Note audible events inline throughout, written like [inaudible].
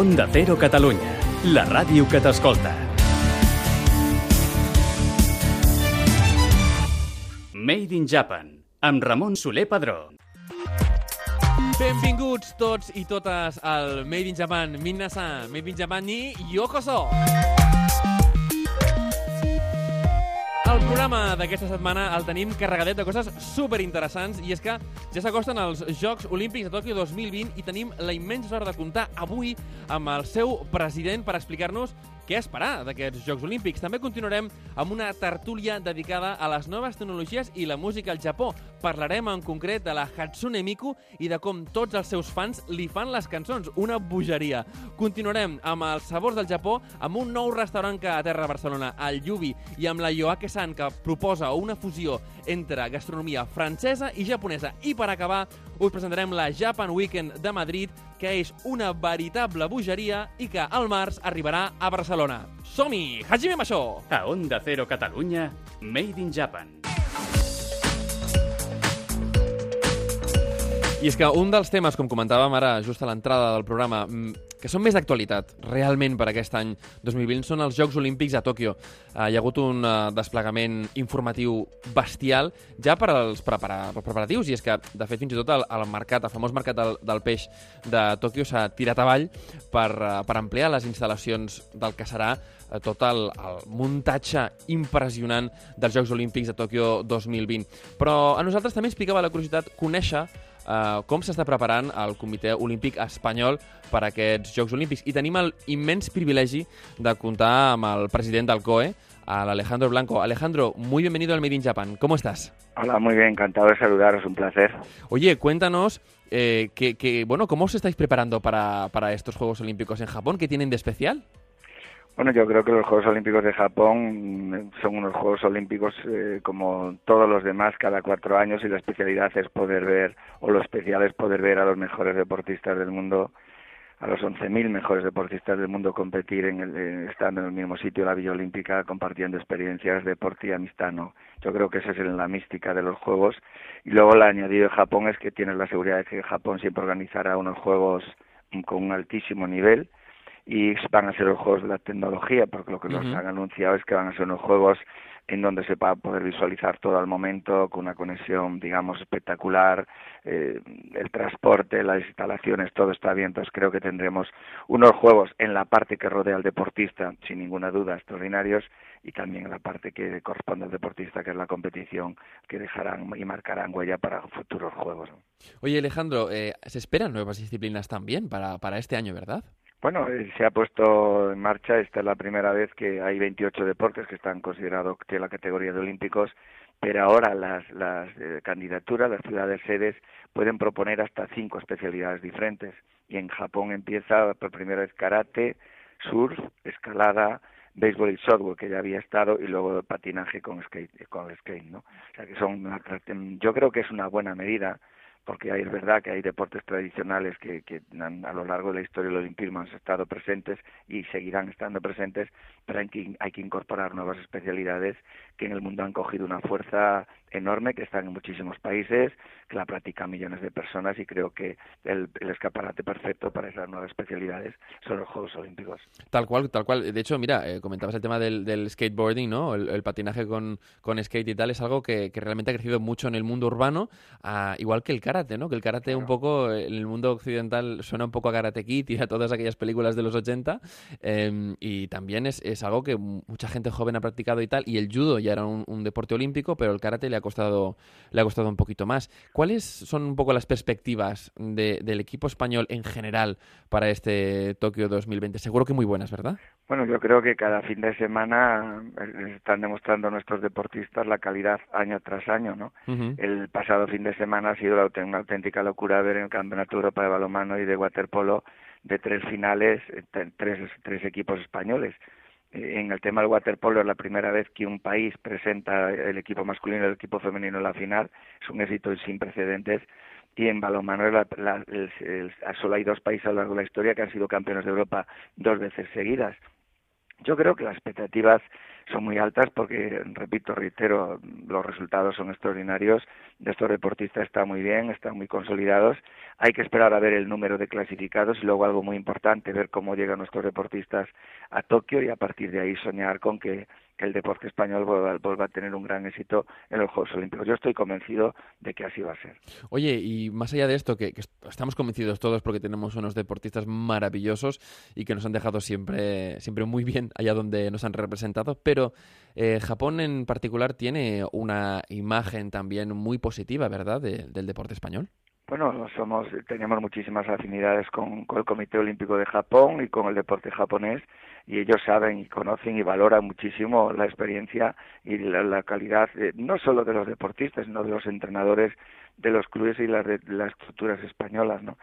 Onda Cero Catalunya, la ràdio que t'escolta. Made in Japan, amb Ramon Soler Padró. Benvinguts tots i totes al Made in Japan. Minna-san, Made in Japan ni yokoso! El programa d'aquesta setmana el tenim carregadet de coses super interessants i és que ja s'acosten els Jocs Olímpics de Tòquio 2020 i tenim la immensa sort de comptar avui amb el seu president per explicar-nos què esperar d'aquests Jocs Olímpics. També continuarem amb una tertúlia dedicada a les noves tecnologies i la música al Japó. Parlarem en concret de la Hatsune Miku i de com tots els seus fans li fan les cançons. Una bogeria. Continuarem amb els sabors del Japó, amb un nou restaurant que aterra a Barcelona, el Yubi, i amb la Yoake-san, que proposa una fusió entre gastronomia francesa i japonesa. I per acabar, us presentarem la Japan Weekend de Madrid, que és una veritable bogeria i que al març arribarà a Barcelona. Som-hi! Hajime Masho! A Onda Cero Catalunya, Made in Japan. I és que un dels temes, com comentàvem ara just a l'entrada del programa, mm, que són més d'actualitat realment per aquest any 2020 són els Jocs Olímpics a Tòquio. Uh, hi ha hagut un uh, desplegament informatiu bestial ja per als prepara preparatius i és que, de fet, fins i tot el, el mercat, el famós mercat del, del peix de Tòquio s'ha tirat avall per, uh, per ampliar les instal·lacions del que serà tot el, el muntatge impressionant dels Jocs Olímpics de Tòquio 2020. Però a nosaltres també ens picava la curiositat conèixer uh, com s'està preparant el Comitè Olímpic Espanyol per a aquests Jocs Olímpics. I tenim el immens privilegi de comptar amb el president del COE, al Alejandro Blanco. Alejandro, muy bienvenido al Made in Japan. ¿Cómo estás? Hola, muy bien, encantado de saludaros, un placer. Oye, cuéntanos eh, que, que, bueno, cómo os estáis preparando para, para estos Juegos Olímpicos en Japón. ¿Qué tienen de especial? Bueno, yo creo que los Juegos Olímpicos de Japón son unos Juegos Olímpicos eh, como todos los demás cada cuatro años y la especialidad es poder ver, o lo especial es poder ver a los mejores deportistas del mundo, a los 11.000 mejores deportistas del mundo competir en el, eh, estando en el mismo sitio, la Villa Olímpica, compartiendo experiencias, deporte y amistad. ¿no? Yo creo que esa es la mística de los Juegos. Y luego el añadido de Japón es que tienes la seguridad de que Japón siempre organizará unos Juegos con un altísimo nivel y van a ser los juegos de la tecnología, porque lo que nos han anunciado es que van a ser unos juegos en donde se va a poder visualizar todo al momento, con una conexión, digamos, espectacular, eh, el transporte, las instalaciones, todo está bien, entonces creo que tendremos unos juegos en la parte que rodea al deportista, sin ninguna duda, extraordinarios, y también en la parte que corresponde al deportista, que es la competición, que dejarán y marcarán huella para futuros juegos. Oye, Alejandro, eh, se esperan nuevas disciplinas también para, para este año, ¿verdad? Bueno, eh, se ha puesto en marcha, esta es la primera vez que hay 28 deportes que están considerados de la categoría de olímpicos, pero ahora las, las eh, candidaturas, las ciudades sedes, pueden proponer hasta cinco especialidades diferentes. Y en Japón empieza por primera vez karate, surf, escalada, béisbol y softball, que ya había estado, y luego patinaje con skate, con skate, ¿no? O sea que son, yo creo que es una buena medida porque es verdad que hay deportes tradicionales que, que a lo largo de la historia del olimpismo han estado presentes y seguirán estando presentes, pero hay que, hay que incorporar nuevas especialidades que en el mundo han cogido una fuerza enorme, que están en muchísimos países, que la practican millones de personas y creo que el, el escaparate perfecto para esas nuevas especialidades son los Juegos Olímpicos. Tal cual, tal cual. De hecho, mira, eh, comentabas el tema del, del skateboarding, ¿no? El, el patinaje con, con skate y tal, es algo que, que realmente ha crecido mucho en el mundo urbano, ah, igual que el karate, ¿no? Que el karate un poco, eh, en el mundo occidental suena un poco a Karate Kid y a todas aquellas películas de los 80, eh, y también es, es algo que mucha gente joven ha practicado y tal, y el judo ya era un, un deporte olímpico, pero el karate le ha costado, le ha costado un poquito más. ¿Cuáles son un poco las perspectivas de- del equipo español en general para este Tokio 2020? Seguro que muy buenas, ¿verdad? Bueno, yo creo que cada fin de semana eh, están demostrando nuestros deportistas la calidad año tras año, ¿no? El pasado fin de semana ha sido una auténtica locura ver en el Campeonato de Europa de balonmano y de waterpolo de tres finales, eh, tres, tres equipos españoles. En el tema del waterpolo es la primera vez que un país presenta el equipo masculino y el equipo femenino en la final. Es un éxito sin precedentes. Y en balonmano la- el- solo hay dos países a lo largo de la historia que han sido campeones de Europa dos veces seguidas. Yo creo que las expectativas son muy altas porque, repito, reitero, los resultados son extraordinarios. De estos deportistas están muy bien, están muy consolidados. Hay que esperar a ver el número de clasificados y luego algo muy importante, ver cómo llegan nuestros deportistas a Tokio y a partir de ahí soñar con que el deporte español vuelva, a tener un gran éxito en los Juegos Olímpicos. Yo estoy convencido de que así va a ser. Oye, y más allá de esto, que, estamos convencidos todos porque tenemos unos deportistas maravillosos y que nos han dejado siempre, siempre muy bien allá donde nos han representado, pero eh, Japón en particular tiene una imagen también muy positiva, ¿verdad?, del deporte español. Bueno, somos, tenemos muchísimas afinidades con, el Comité Olímpico de Japón y con el deporte japonés y ellos saben y conocen y valoran muchísimo la experiencia y la, calidad no solo de los deportistas, sino de los entrenadores de los clubes y las, de, las estructuras españolas, ¿no?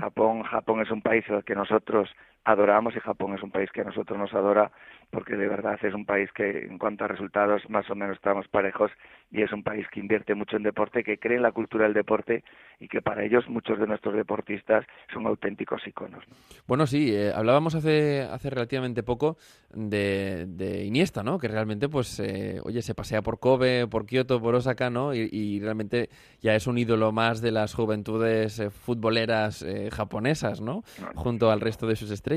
Japón, Japón es un país al que nosotros adoramos y Japón es un país que a nosotros nos adora porque de verdad es un país que en cuanto a resultados más o menos estamos parejos y es un país que invierte mucho en deporte, que cree en la cultura del deporte y que para ellos muchos de nuestros deportistas son auténticos iconos. Bueno, sí, eh, hablábamos hace, hace relativamente poco de, de Iniesta, ¿no? Que realmente, pues, eh, oye, se pasea por Kobe, por Kioto, por Osaka, ¿no? Y, realmente ya es un ídolo más de las juventudes eh, futboleras japonesas, ¿no? Junto al resto de sus estrellas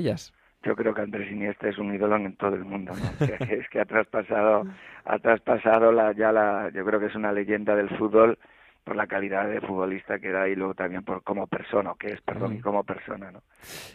yo creo que Andrés Iniesta es un ídolo en todo el mundo, ¿no? [laughs] es que ha traspasado, ha traspasado la, ya la, yo creo que es una leyenda del fútbol por la calidad de futbolista que da y luego también por como persona, que es, perdón, y como persona, ¿no?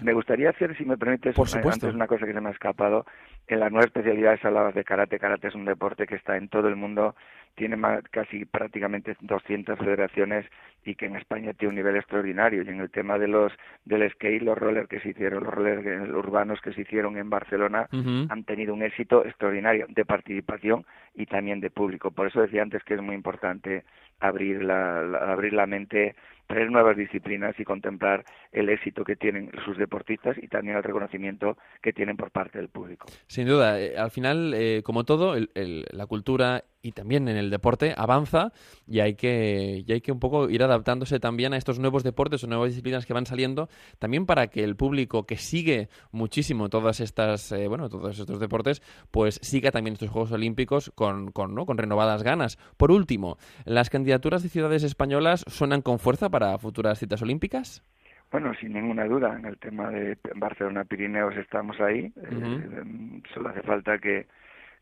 Me gustaría hacer, si me permites, por supuesto. antes una cosa que se me ha escapado. En las nuevas especialidades hablabas de karate. Karate es un deporte que está en todo el mundo, tiene más, casi prácticamente 200 federaciones y que en España tiene un nivel extraordinario. Y en el tema de los del skate, los rollers que se hicieron, los rollers urbanos que se hicieron en Barcelona, han tenido un éxito extraordinario de participación y también de público. Por eso decía antes que es muy importante abrir la, abrir la mente traer nuevas disciplinas y contemplar el éxito que tienen sus deportistas y también el reconocimiento que tienen por parte del público. Sin duda, eh, al final, eh, como todo, la cultura y también en el deporte avanza y hay que y hay que un poco ir adaptándose también a estos nuevos deportes o nuevas disciplinas que van saliendo también para que el público que sigue muchísimo todas estas eh, bueno todos estos deportes pues siga también estos Juegos Olímpicos con con, ¿no? con renovadas ganas por último las candidaturas de ciudades españolas suenan con fuerza para futuras citas olímpicas bueno, sin ninguna duda, en el tema de Barcelona Pirineos estamos ahí. Eh, solo hace falta que,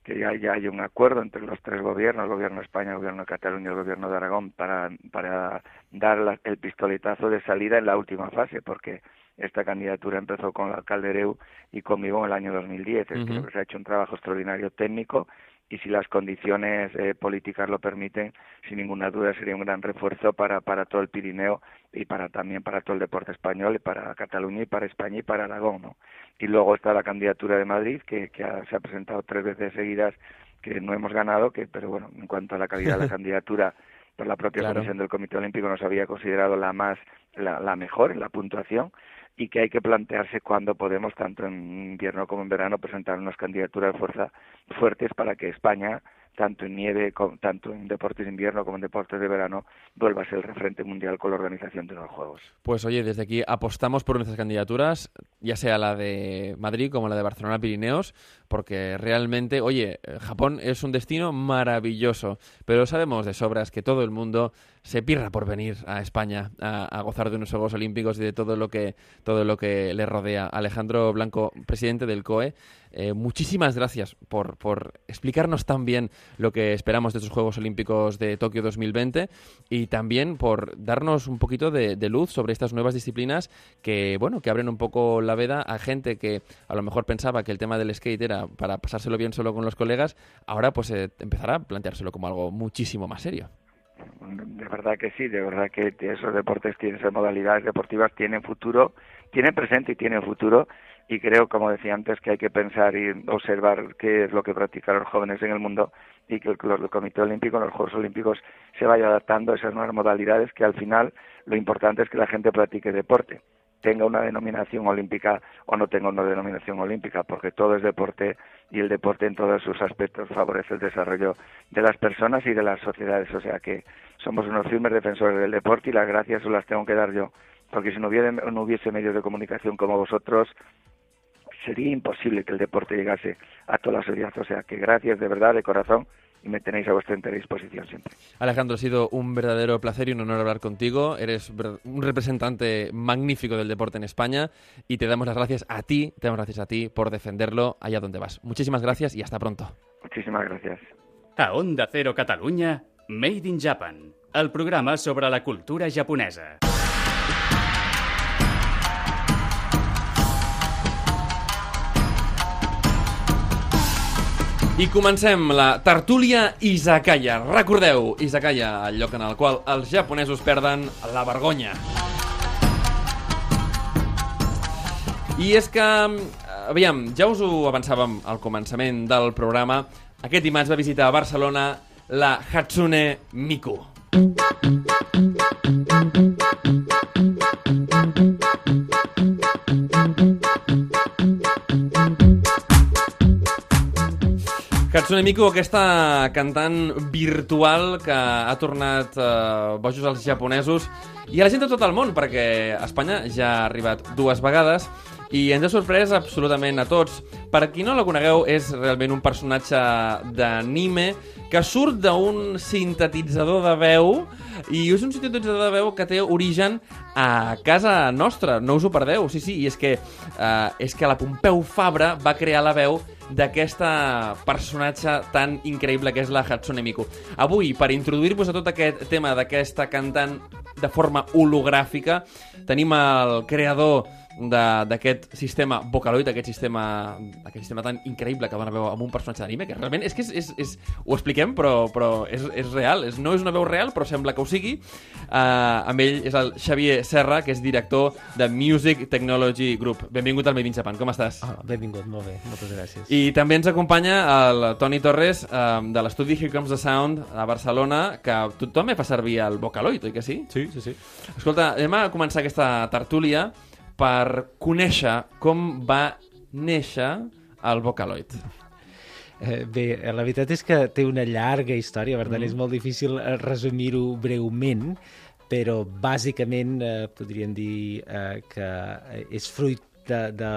que ya, ya hay un acuerdo entre los tres gobiernos, el gobierno de España, el gobierno de Cataluña y el gobierno de Aragón, para, para dar el pistoletazo de salida en la última fase, porque esta candidatura empezó con el alcalde Ereu y conmigo en el año 2010. Es que se ha hecho un trabajo extraordinario técnico y si las condiciones eh, políticas lo permiten, sin ninguna duda sería un gran refuerzo para, para todo el Pirineo y para también para todo el deporte español y para Cataluña y para España y para Aragón. ¿no? Y luego está la candidatura de Madrid, que, que se ha presentado tres veces seguidas, que no hemos ganado, que pero bueno, en cuanto a la calidad de la [laughs] candidatura, por la propia Comisión del Comité Olímpico nos había considerado la más, la, la mejor en la puntuación y que hay que plantearse cuándo podemos, tanto en invierno como en verano, presentar unas candidaturas fuerza fuertes para que España tanto en nieve, tanto en deportes de invierno como en deportes de verano, vuelva a ser el referente mundial con la organización de los Juegos. Pues oye, desde aquí apostamos por nuestras candidaturas, ya sea la de Madrid como la de Barcelona Pirineos, porque realmente, oye, Japón es un destino maravilloso, pero sabemos de sobras que todo el mundo se pirra por venir a España a, gozar de unos Juegos Olímpicos y de todo lo que todo lo que le rodea. Alejandro Blanco, presidente del COE, eh, muchísimas gracias por, por, explicarnos tan bien lo que esperamos de estos Juegos Olímpicos de Tokio 2020 y también por darnos un poquito de, luz sobre estas nuevas disciplinas que, bueno, que abren un poco la veda a gente que a lo mejor pensaba que el tema del skate era para pasárselo bien solo con los colegas, ahora pues eh, empezará a planteárselo como algo muchísimo más serio. De verdad que sí, de verdad que esos deportes, esas modalidades deportivas tienen futuro, tienen presente y tienen futuro. Y creo, como decía antes, que hay que pensar y observar qué es lo que practican los jóvenes en el mundo y que el, el Comité Olímpico, los Juegos Olímpicos, se vaya adaptando a esas nuevas modalidades que al final lo importante es que la gente practique deporte tenga una denominación olímpica o no tenga una denominación olímpica, porque todo es deporte y el deporte en todos sus aspectos favorece el desarrollo de las personas y de las sociedades. O sea que somos unos firmes defensores del deporte y las gracias las tengo que dar yo, porque si no hubiese, no hubiese medios de comunicación como vosotros, sería imposible que el deporte llegase a toda la sociedad. O sea que gracias de verdad, de corazón, y me tenéis a vuestra entera disposición siempre. Alejandro, ha sido un verdadero placer y un honor hablar contigo. Eres un representante magnífico del deporte en España y te damos las gracias a ti, te damos gracias a ti por defenderlo allá donde vas. Muchísimas gracias y hasta pronto. Muchísimas gracias. A Onda Cero Catalunya, Made in Japan, el programa sobre la cultura japonesa. I comencem la tertúlia Izakaya. Recordeu, Izakaya, el lloc en el qual els japonesos perden la vergonya. I és que, aviam, ja us ho avançàvem al començament del programa, aquest dimarts va visitar a Barcelona la Hatsune Miku. Hatsune Miku, aquesta cantant virtual que ha tornat eh, bojos als japonesos. I a la gent de tot el món, perquè a Espanya ja ha arribat dues vegades i ens ha sorprès absolutament a tots. Per qui no la conegueu, és realment un personatge d'anime que surt d'un sintetitzador de veu i és un sintetitzador de veu que té origen a casa nostra, no us ho perdeu, sí, sí, i és que, eh, és que la Pompeu Fabra va crear la veu d'aquesta personatge tan increïble que és la Hatsune Miku. Avui, per introduir-vos a tot aquest tema d'aquesta cantant de forma hologràfica, tenim el creador d'aquest sistema Vocaloid, aquest sistema, aquest sistema tan increïble que van a veure amb un personatge d'anime, que realment és que és, és, és, ho expliquem, però, però és, és real, és, no és una veu real, però sembla que ho sigui. Uh, amb ell és el Xavier Serra, que és director de Music Technology Group. Benvingut al Made in Japan, com estàs? Ah, benvingut, molt bé, moltes gràcies. I també ens acompanya el Toni Torres, uh, de l'estudi Here Comes the Sound a Barcelona, que tothom fa servir el Vocaloid, oi que sí? Sí, sí, sí. Escolta, anem a començar aquesta tertúlia per conèixer com va néixer el Vocaloid. Eh, bé, la veritat és que té una llarga història, per tant mm. és molt difícil eh, resumir-ho breument, però bàsicament eh, podríem dir eh, que és fruit de, de,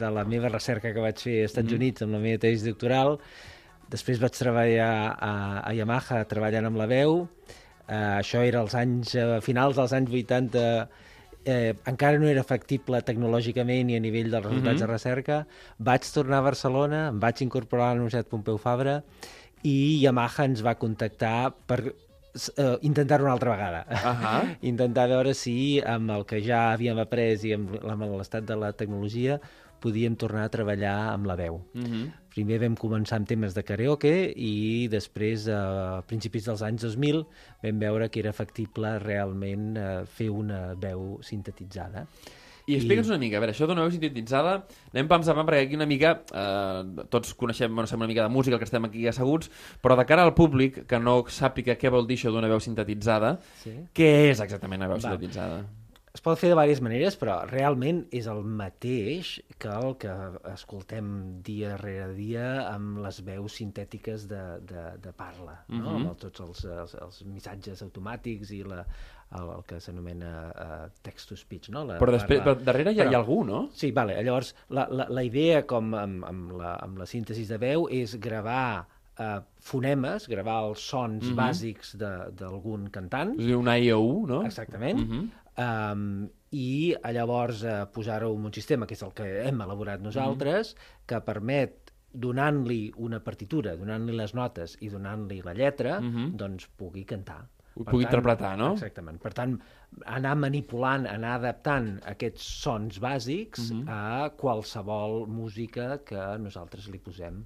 de la meva recerca que vaig fer als Estats mm. Units amb la meva tesi doctoral. Després vaig treballar a, a Yamaha treballant amb la veu. Eh, això era als anys, a finals dels anys 80 eh, encara no era factible tecnològicament i a nivell dels resultats mm -hmm. de recerca. Vaig tornar a Barcelona, em vaig incorporar a la Universitat Pompeu Fabra i Yamaha ens va contactar per uh, intentar-ho una altra vegada. Uh [laughs] -huh. intentar veure si amb el que ja havíem après i amb l'estat de la tecnologia podíem tornar a treballar amb la veu. Uh -huh. Primer vam començar amb temes de karaoke i després, a principis dels anys 2000, vam veure que era factible realment eh, fer una veu sintetitzada. I explica'ns una mica, a veure, això d'una veu sintetitzada, anem pams avant perquè aquí una mica, eh, tots coneixem, bueno, una mica de música, el que estem aquí asseguts, però de cara al públic que no sàpiga què vol dir això d'una veu sintetitzada, sí. què és exactament una veu Va. sintetitzada? Es pot fer de diverses maneres, però realment és el mateix que el que escoltem dia rere dia amb les veus sintètiques de, de, de parla, no? Uh -huh. amb tots els, els, els missatges automàtics i la, el, el que s'anomena uh, text-to-speech. No? La, però, després, però darrere ja però, hi ha algú, no? Sí, vale. llavors la, la, la idea com amb, amb, la, amb la síntesi de veu és gravar uh, fonemes, gravar els sons mhm. -huh. bàsics d'algun cantant. És un A i U, no? Exactament. Uh mhm. Um, i llavors uh, posar-ho en un sistema, que és el que hem elaborat nosaltres, mm. que permet donant-li una partitura, donant-li les notes i donant-li la lletra, mm -hmm. doncs pugui cantar. Ho pugui tant, interpretar, no? Exactament. Per tant, anar manipulant, anar adaptant aquests sons bàsics mm -hmm. a qualsevol música que nosaltres li posem.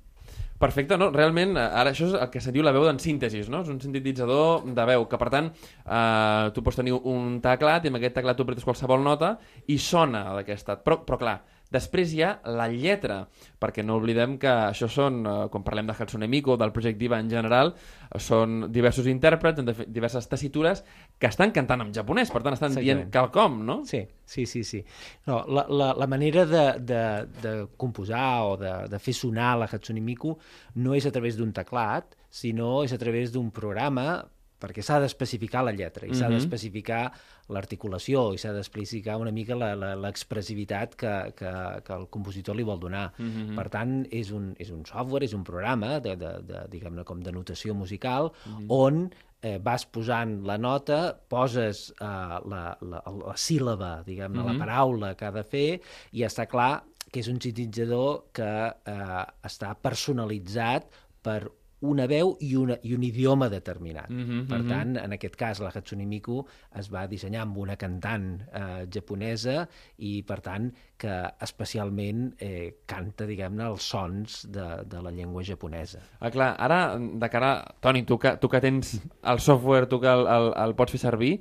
Perfecte, no? Realment, eh, ara això és el que se diu la veu d'en síntesis, no? És un sintetitzador de veu, que per tant eh, tu pots tenir un teclat i amb aquest teclat tu apretes qualsevol nota i sona d'aquesta. Però, però clar, Després hi ha la lletra, perquè no oblidem que això són, eh, quan parlem de Hatsune Miku, del projecte Diva en general, són diversos intèrprets en diverses tessitures que estan cantant en japonès, per tant estan dient quelcom, no? Sí, sí, sí. sí. No, la, la, la manera de, de, de composar o de, de fer sonar la Hatsune Miku no és a través d'un teclat, sinó és a través d'un programa perquè s'ha d'especificar la lletra i Mhm. s'ha d'especificar l'articulació i s'ha d'especificar una mica l'expressivitat que, que, que el compositor li vol donar. Mhm. Per tant, és un, és un software, és un programa de, de, de, diguem-ne com de notació musical Mhm. on eh, vas posant la nota, poses eh, la, la, la síl·laba, diguem-ne, Mhm. la paraula que ha de fer i està clar que és un sintetitzador que eh, està personalitzat per una veu i, una, i un idioma determinat. Mhm, per mhm. tant, en aquest cas, la Hatsune Miku es va dissenyar amb una cantant eh, japonesa i, per tant, que especialment eh, canta, diguem-ne, els sons de, de la llengua japonesa. Ah, clar, ara, de cara... Toni, tu que, tu que tens el software, tu que el, el, el pots fer servir,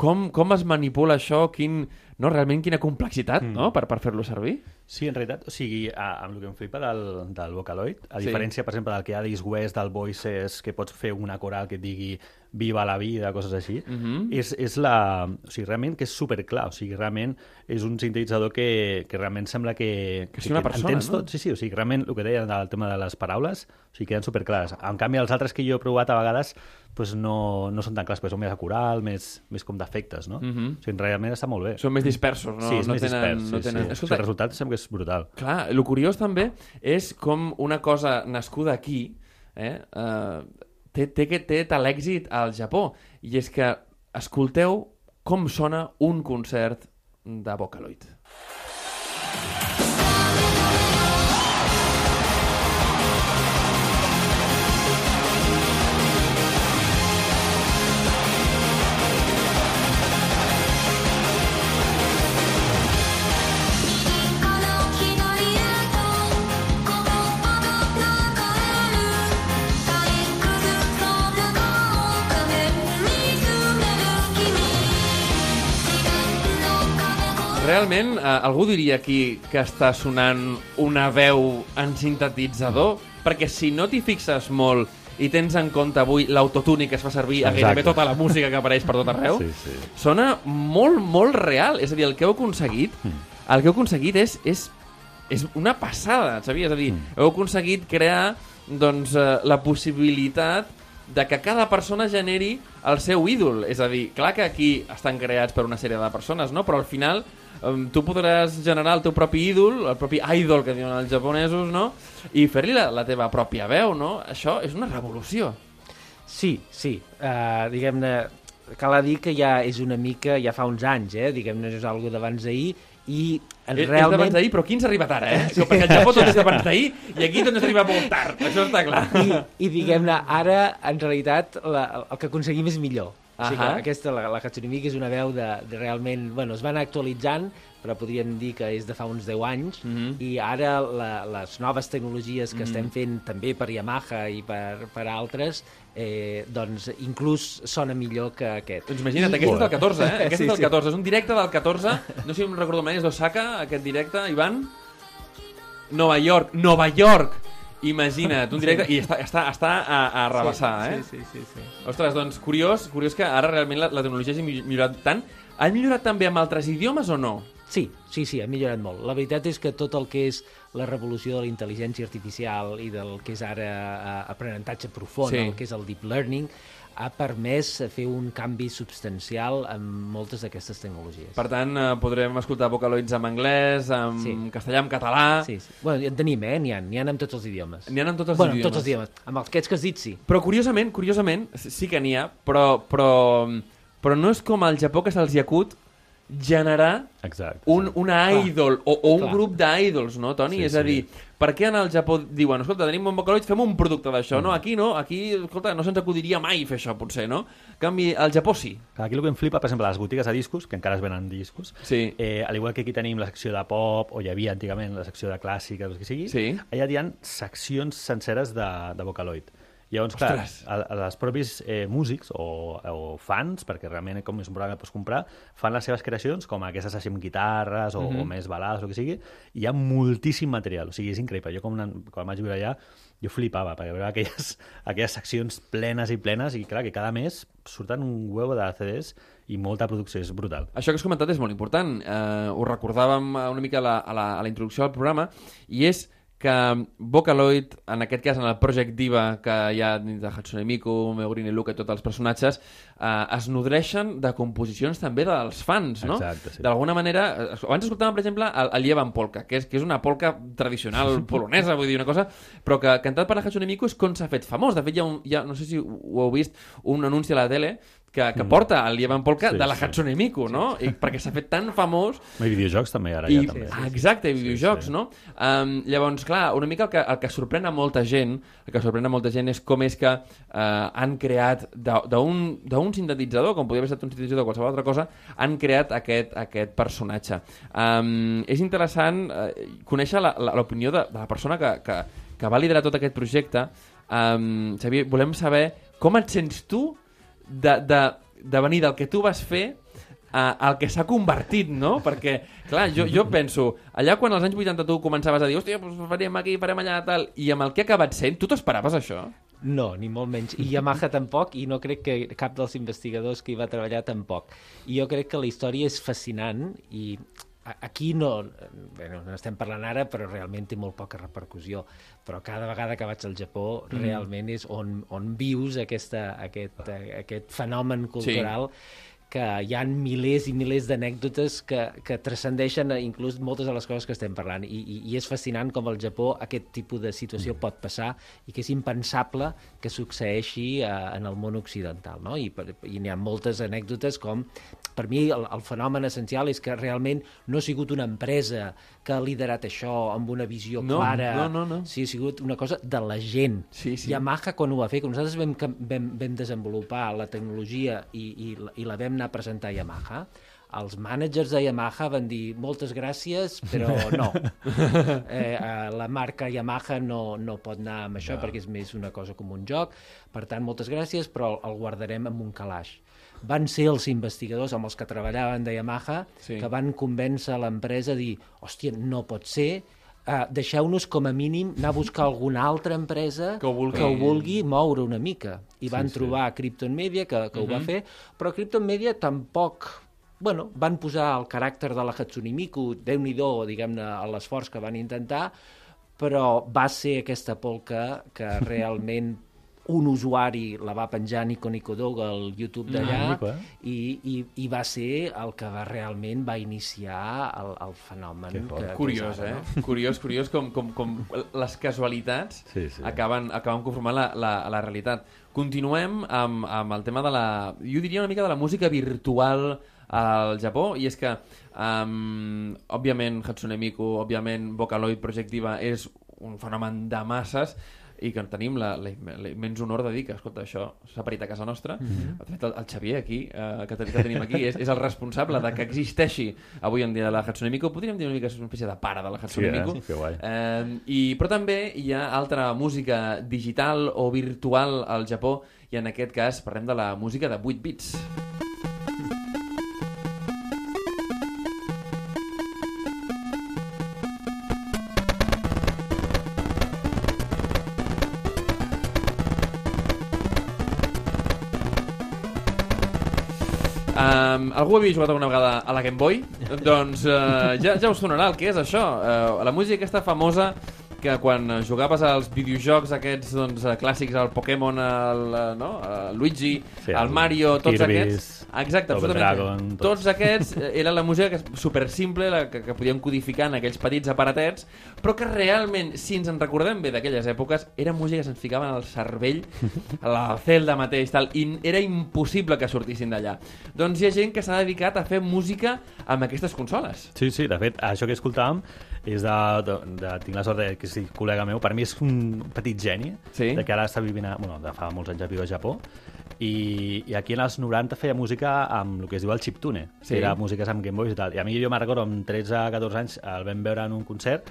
com, com es manipula això? Quin, no, realment quina complexitat, Mm. no?, per, per fer-lo servir. Sí, en realitat, o sigui, a, amb el que em flipa del, del Vocaloid, a Sí. diferència, per exemple, del que hi ha d'East West, del Voices, que pots fer una coral que et digui viva la vida, coses així, Mhm. és, és la... O sigui, realment que és superclar, o sigui, realment és un sintetitzador que, que realment sembla que... Que sigui una persona, no? Tot. Sí, sí, o sigui, realment el que deia del tema de les paraules, o sigui, queden superclares. En canvi, els altres que jo he provat a vegades pues no, no són tan clars, perquè són més a coral, més, més com d'efectes, no? Mhm. O sigui, realment està molt bé. Són més dispersos, no? sí, és no més tenen, dispers, no sí, tenen... sí. Escolta, el resultat sembla que és brutal. Clar, el curiós també és com una cosa nascuda aquí eh, eh, té, té, que- té tal èxit al Japó. I és que escolteu com sona un concert de Vocaloid. Realment, eh, algú diria aquí que està sonant una veu en sintetitzador? Perquè si no t'hi fixes molt i tens en compte avui l'autotune que es fa servir a gairebé Exacte. tota la música que apareix per tot arreu, Sí, sí. sona molt, molt real. És a dir, el que heu aconseguit, el que heu aconseguit és, és, és una passada, sabies? És a dir, heu aconseguit crear doncs, eh, la possibilitat de que cada persona generi el seu ídol. És a dir, clar que aquí estan creats per una sèrie de persones, no? però al final eh, tu podràs generar el teu propi ídol, el propi idol que diuen els japonesos, no? i fer-li la, la teva pròpia veu. No? Això és una revolució. Sí, sí. Uh, diguem-ne, cal dir que ja és una mica, ja fa uns anys, eh? diguem-ne, és algo d'abans d'ahir, i És, és realment... d'abans d'ahir, però qui ens ha arribat ara, eh? Sí. Perquè al Japó tot és d'abans d'ahir i aquí tot ens arriba molt tard, això està clar. I, i diguem-ne, ara, en realitat, la, el que aconseguim és millor. O sigui que aquesta, la, la Hatsune Miku és una veu de, de realment... Bueno, es van actualitzant, però podríem dir que és de fa uns 10 anys, Mhm. i ara la, les noves tecnologies que estem fent també per Yamaha i per, per altres, eh, doncs inclús sona millor que aquest. Doncs imagina't, I- aquest és del 14, eh? [laughs] Aquest Sí, és del sí. 14, és un directe del 14, no sé si em recordo mai, és d'Osaka, aquest directe, Ivan? Nova York, Nova York! Imagina't, un directe... I està, està, està a, a rebassar, eh? Sí, sí, sí, sí. Ostres, doncs curiós, curiós que ara realment la, la tecnologia hagi millorat tant. Ha millorat també amb altres idiomes o no? Sí, sí, sí, ha millorat molt. La veritat és que tot el que és la revolució de la intel·ligència artificial i del que és ara eh, aprenentatge profund, Sí. el que és el deep learning, ha permès fer un canvi substancial en moltes d'aquestes tecnologies. Per tant, eh, podrem escoltar Vocaloids en anglès, en Sí. castellà, en català... Sí, sí. Bueno, en tenim, eh? N'hi ha, n'hi ha amb tots els idiomes. N'hi ha en tots els bueno, idiomes. tots els idiomes. Amb aquests que has dit, sí. Però curiosament, curiosament, sí que n'hi ha, però, però, però no és com al Japó que se'ls hi acut generar Exacte. un, una idol o, o un Clar. grup d'idols, no, Toni? Sí, és a sí. Per què en el Japó diuen, escolta, tenim un Vocaloid, fem un producte d'això, no? Aquí no, aquí, escolta, no se'ns acudiria mai fer això, potser, no? En canvi, al Japó sí. Aquí el que em flipa, per exemple, les botigues de discos, que encara es venen discos, Sí. eh, al igual que aquí tenim la secció de pop, o hi havia antigament la secció de clàssica, el que sigui, Sí. allà hi ha seccions senceres de, de Vocaloid. Llavors, clar, a, a les propis eh, músics o, o fans, perquè realment com és un programa que pots comprar, fan les seves creacions, com aquestes així amb guitarres o, Mhm. o més balades o el que sigui, i hi ha moltíssim material, o sigui, és increïble. Jo com una, quan vaig viure allà, jo flipava, perquè veure aquelles, [laughs] aquelles seccions plenes i plenes, i clar, que cada mes surten un huevo de CDs i molta producció, és brutal. Això que has comentat és molt important. Eh, ho recordàvem una mica a la, a la, a la introducció del programa, i és que Vocaloid, en aquest cas en el Project Diva, que hi ha dins de Hatsune Miku, Megurin i Luca i tots els personatges, eh, es nodreixen de composicions també dels fans, no? Exacte, sí. D'alguna manera, abans escoltàvem, per exemple, el, el Llevan Polka, que és, que és una polca tradicional [laughs] polonesa, vull dir una cosa, però que cantat per la Hatsune Miku és com s'ha fet famós. De fet, hi ha, un, hi ha, no sé si ho heu vist, un anunci a la tele que, que porta el Llevan Polka Sí, de la sí. Hatsune Miku, no? I, perquè s'ha fet tan famós I videojocs també, ara i, ja també. ah, exacte, i videojocs, sí. no? Um, llavors, clar, una mica el que, el que sorprèn a molta gent, el que sorprèn a molta gent és com és que uh, han creat d'un sintetitzador, com podria haver estat un sintetitzador o qualsevol altra cosa, han creat aquest, aquest personatge. Um, és interessant uh, conèixer l'opinió de, de la persona que, que, que va liderar tot aquest projecte. Um, Xavier, volem saber com et sents tu de, de, de venir del que tu vas fer a, al que s'ha convertit, no? Perquè, clar, jo, jo penso, allà quan als anys 80 tu començaves a dir hòstia, doncs farem aquí, farem allà, tal, i amb el que ha acabat sent, tu t'esperaves això? No, ni molt menys. I Yamaha tampoc, i no crec que cap dels investigadors que hi va treballar tampoc. I jo crec que la història és fascinant i aquí no, bueno, no estem parlant ara, però realment té molt poca repercussió. Però cada vegada que vaig al Japó, mm. realment és on, on vius aquesta, aquest, aquest fenomen cultural sí que hi han milers i milers d'anècdotes que, que transcendeixen a inclús moltes de les coses que estem parlant I, i, i és fascinant com al Japó aquest tipus de situació pot passar i que és impensable que succeeixi eh, en el món occidental no? i, per, i n'hi ha moltes anècdotes com per mi el, el fenomen essencial és que realment no ha sigut una empresa que ha liderat això amb una visió No, clara no, no, no. sí, ha sigut una cosa de la gent Sí, sí. Yamaha quan ho va fer, quan nosaltres vam, vam, vam desenvolupar la tecnologia i, i, la- i la vam anar a presentar a Yamaha, els mànagers de Yamaha van dir moltes gràcies, però [laughs] no. Eh, eh, la marca Yamaha no, no pot anar amb això perquè és més una cosa com un joc. Per tant, moltes gràcies, però el guardarem en un calaix. Van ser els investigadors amb els que treballaven de Yamaha Sí. que van convèncer l'empresa a dir hòstia, no pot ser, uh, deixeu-nos com a mínim anar a buscar alguna altra empresa Que ho vulgui. que ho vulgui moure una mica. I van sí. trobar Krypton Media, que, que ho va fer, però Krypton Media tampoc bueno, van posar el caràcter de la Hatsune Miku, déu-n'hi-do, diguem-ne, a l'esforç que van intentar, però va ser aquesta polca que [laughs] realment un usuari la va penjar Nico Nico Dog al YouTube d'allà Ah, Nico, eh? i, i, i va ser el que va, realment va iniciar el, el fenomen. Que. Que, Curiós, que ara, eh? Curiós, curiós com, com, com les casualitats Sí, sí. acaben, acaben conformant la, la, la realitat. Continuem amb, amb el tema de la... Jo diria una mica de la música virtual al Japó, i és que, um, òbviament, Hatsune Miku, òbviament, Vocaloid Project Diva és un fenomen de masses, i que tenim la, la, la immens honor de dir que, escolta, això s'ha parit a casa nostra. Mm -hmm. De fet, el, el Xavier aquí, eh, que, que tenim aquí, és, és el responsable de que existeixi avui en dia la Hatsune Miku. Podríem dir una mica que és una espècie de pare de la Hatsune Sí, eh? Miku. Que guai. Eh, i, però també hi ha altra música digital o virtual al Japó, i en aquest cas parlem de la música de 8 bits. Um, algú havia jugat alguna vegada a la Game Boy? doncs uh, ja, ja us sonarà el que és això. Uh, la música aquesta famosa que quan jugaves als videojocs aquests doncs, eh, clàssics, el Pokémon, el, eh, no? el Luigi, Sí, el el Mario, tots Kirby's, aquests... Exacte, absolutament. Dragon, tots. tots aquests eh, era la música que super simple, la que, que podíem codificar en aquells petits aparatets, però que realment, si ens en recordem bé d'aquelles èpoques, era música que se'ns ficava en el cervell, [laughs] a la Zelda mateix, tal, i era impossible que sortissin d'allà. Doncs hi ha gent que s'ha dedicat a fer música amb aquestes consoles. Sí, sí, de fet, això que escoltàvem és de, de, de, tinc la sort de que sí, col·lega meu, per mi és un petit geni, Sí. de que ara està vivint, a, bueno, de fa molts anys ja viu a Japó, i, i aquí en els 90 feia música amb el que es diu el chiptune, Sí. era músiques amb Game Boys i tal, i a mi jo me'n recordo amb 13-14 anys el vam veure en un concert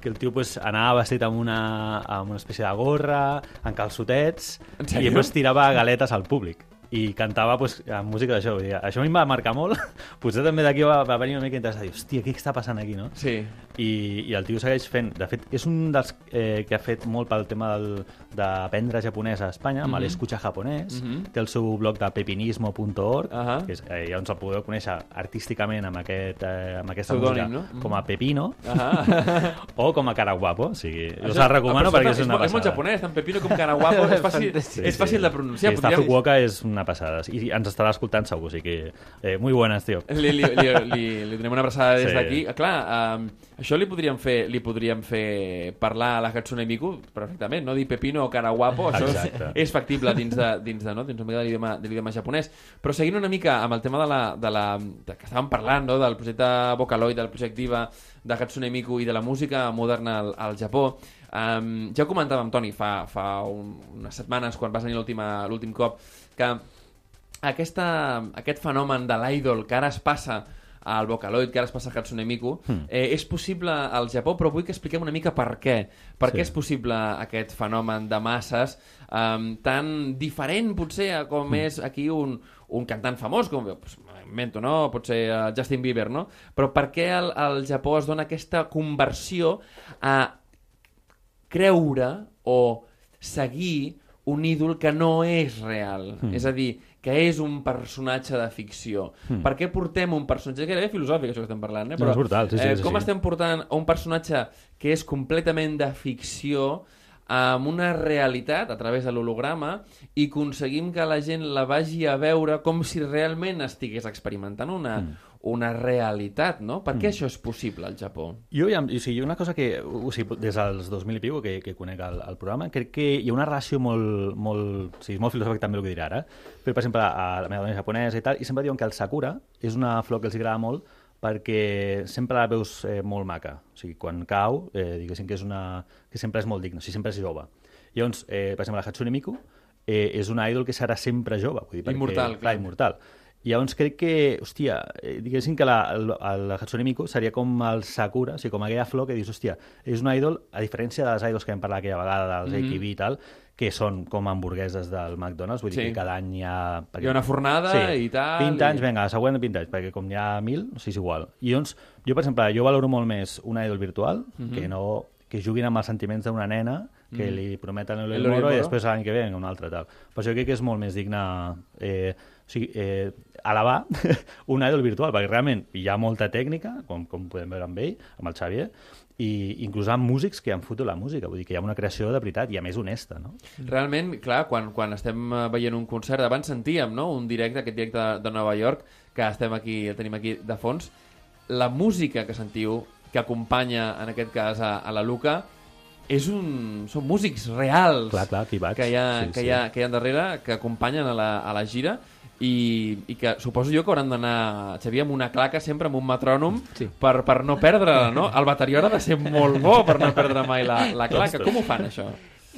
que el tio pues, anava vestit amb una, amb una espècie de gorra, amb calçotets, i després tirava galetes al públic i cantava pues, amb música d'això. Això a mi em va marcar molt. [laughs] Potser també d'aquí va, va venir una mica interessant. Dir, hòstia, què està passant aquí, no? Sí. i, i el tio segueix fent... De fet, és un dels eh, que ha fet molt pel tema d'aprendre japonès a Espanya, amb Mhm. l'Escucha Japonès, Mhm. té el seu blog de pepinismo.org, Ahà. que és, eh, ja ens el podeu conèixer artísticament amb, aquest, eh, amb aquesta Pseudònim, música, no? com a Pepino, Ah. [laughs] o com a Caraguapo, o sigui, jo Això- us la recomano perquè això és una és, molt- és molt passada. japonès, tant Pepino com Karaguapo, és [laughs] fàcil, Fantàstic. és fàcil de pronunciar. Sí, podríem- Fukuoka és una passada. I ens estarà escoltant segur, o sigui que... Eh, muy buenas, tio. Li, li, li, li, li donem una abraçada des Sí. d'aquí. Ah, Clar, um, això li podríem fer li podríem fer parlar a la Hatsune Miku perfectament, no? Dir Pepino o Karaguapo, això és, Exacte. és factible dins de, dins de, no? dins una de l'idioma japonès. Però seguint una mica amb el tema de la, de la de que estàvem parlant, no? del projecte Vocaloid, del projecte Diva, de Hatsune Miku i de la música moderna al, al Japó, um, ja ho comentàvem, Toni, fa, fa un, unes setmanes, quan vas venir l'últim cop, que aquesta, aquest fenomen de l'idol que ara es passa al Vocaloid, que ara es passa a Hatsune Miku, Hmm. eh, és possible al Japó, però vull que expliquem una mica per què. Per Sí. què és possible aquest fenomen de masses um, tan diferent, potser, a com és aquí un, un cantant famós, com pues, invento, no? pot ser uh, Justin Bieber, no? Però per què al, al Japó es dona aquesta conversió a creure o seguir un ídol que no és real. Mm. És a dir, que és un personatge de ficció. Mm. Per què portem un personatge... És gairebé filosòfic, això que estem parlant, eh? No, és brutal, sí, sí, eh, sí, com sí. estem portant un personatge que és completament de ficció amb una realitat a través de l'holograma i aconseguim que la gent la vagi a veure com si realment estigués experimentant una, mm. Una realitat, no? Per què això és possible al Japó? Jo, o sigui, una cosa que, o sigui, des dels 2000 i pico que, que conec el, el programa, crec que hi ha una relació molt, molt, o sigui, molt filosòfica també el que diré ara, però, per exemple, a la meva dona japonesa i tal, i sempre diuen que el sakura és una flor que els agrada molt perquè sempre la veus eh, molt maca. O sigui, quan cau, eh, diguéssim que és una... que sempre és molt digna, o sigui, sempre és jove. Llavors, eh, per exemple, la Hatsune Miku eh, és una idol que serà sempre jove. Vull dir, perquè, Immortal, clar. clar. immortal. I llavors crec que, hòstia, eh, diguéssim que la, el, el Hatsune Miku seria com el Sakura, o sigui, com aquella flor que dius, hòstia, és una idol, a diferència de les idols que vam parlar aquella vegada, dels mm -hmm. AKB i tal, que són com hamburgueses del McDonald's, vull dir Sí. que cada any hi ha... Hi ha una fornada i tal, 20 anys, i- vinga, la següent 20 anys, perquè com n'hi ha 1.000, o sigui, és igual. I llavors, jo, per exemple, jo valoro molt més una idol virtual Mhm. que no que juguin amb els sentiments d'una nena que Mhm. li prometen El el moro Moro. i després l'any que ve un altre tal. Per això crec que és molt més digne eh, o sigui, eh, alabar [laughs] una idol virtual, perquè realment hi ha molta tècnica, com, com podem veure amb ell, amb el Xavier, i inclús amb músics que han fotut la música, vull dir que hi ha una creació de veritat i a més honesta, no? Realment, clar, quan, quan estem eh, veient un concert, abans sentíem no? un directe, aquest directe de, de Nova York, que estem aquí, el tenim aquí de fons, la música que sentiu, que acompanya, en aquest cas, a, a la Luca, és un... són músics reals Clar, clar, vaig. que hi ha, Sí, que sí. hi ha, que hi ha darrere, que acompanyen a la, a la gira i, i que suposo jo que hauran d'anar Xavier amb una claca sempre amb un metrònom Sí. per, per no perdre no? el bateria haurà de ser molt bo per no perdre mai la, la claca com ho fan això?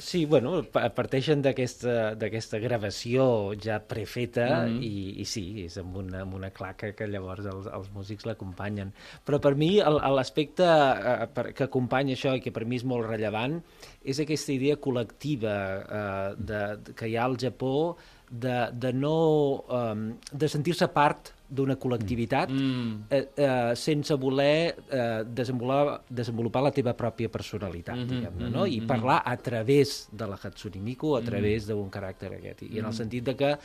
Sí, bueno, pa- parteixen d'aquesta d'aquesta gravació ja prefeta Mhm. i, i sí, és amb una, amb una claca que llavors els, els músics l'acompanyen. Però per mi l'aspecte eh, que acompanya això i que per mi és molt rellevant és aquesta idea col·lectiva eh, de, de, que hi ha al Japó de, de no... Eh, de sentir-se part d'una col·lectivitat Mm. eh, eh, sense voler eh, desenvolupar, desenvolupar la teva pròpia personalitat, Mhm, diguem-ne, no? mhm, I mhm. parlar a través de la Hatsune Miku, a través d'un caràcter aquest. I en el sentit de que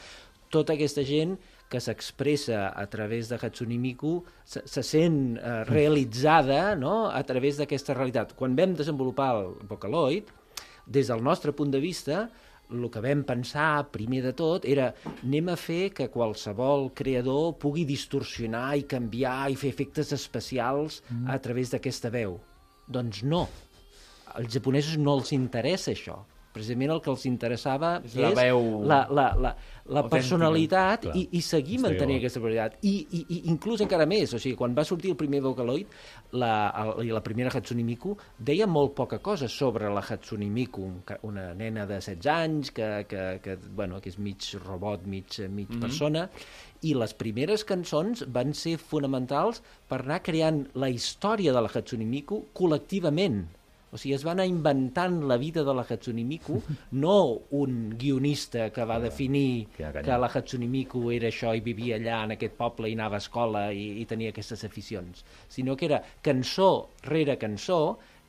tota aquesta gent que s'expressa a través de Hatsune Miku se, se sent eh, realitzada no? a través d'aquesta realitat. Quan vam desenvolupar el Vocaloid, des del nostre punt de vista, el que vam pensar primer de tot era anem a fer que qualsevol creador pugui distorsionar i canviar i fer efectes especials mm. a través d'aquesta veu. Doncs no. Als japonesos no els interessa això. Precisament el que els interessava És és, la veu la, la, la, la personalitat Clar. i, i seguir mantenint aquesta personalitat. I, i, I inclús encara més, o sigui, quan va sortir el primer Vocaloid, la, el, i la primera Hatsune Miku, deia molt poca cosa sobre la Hatsune Miku, una nena de 16 anys que, que, que, bueno, que és mig robot, mig, mig mm -hmm. persona, i les primeres cançons van ser fonamentals per anar creant la història de la Hatsune Miku col·lectivament. O sigui, es va anar inventant la vida de la Hatsune Miku, [laughs] no un guionista que va definir Quina canya. que la Hatsune Miku era això i vivia allà en aquest poble i anava a escola i, i tenia aquestes aficions, sinó que era cançó rere cançó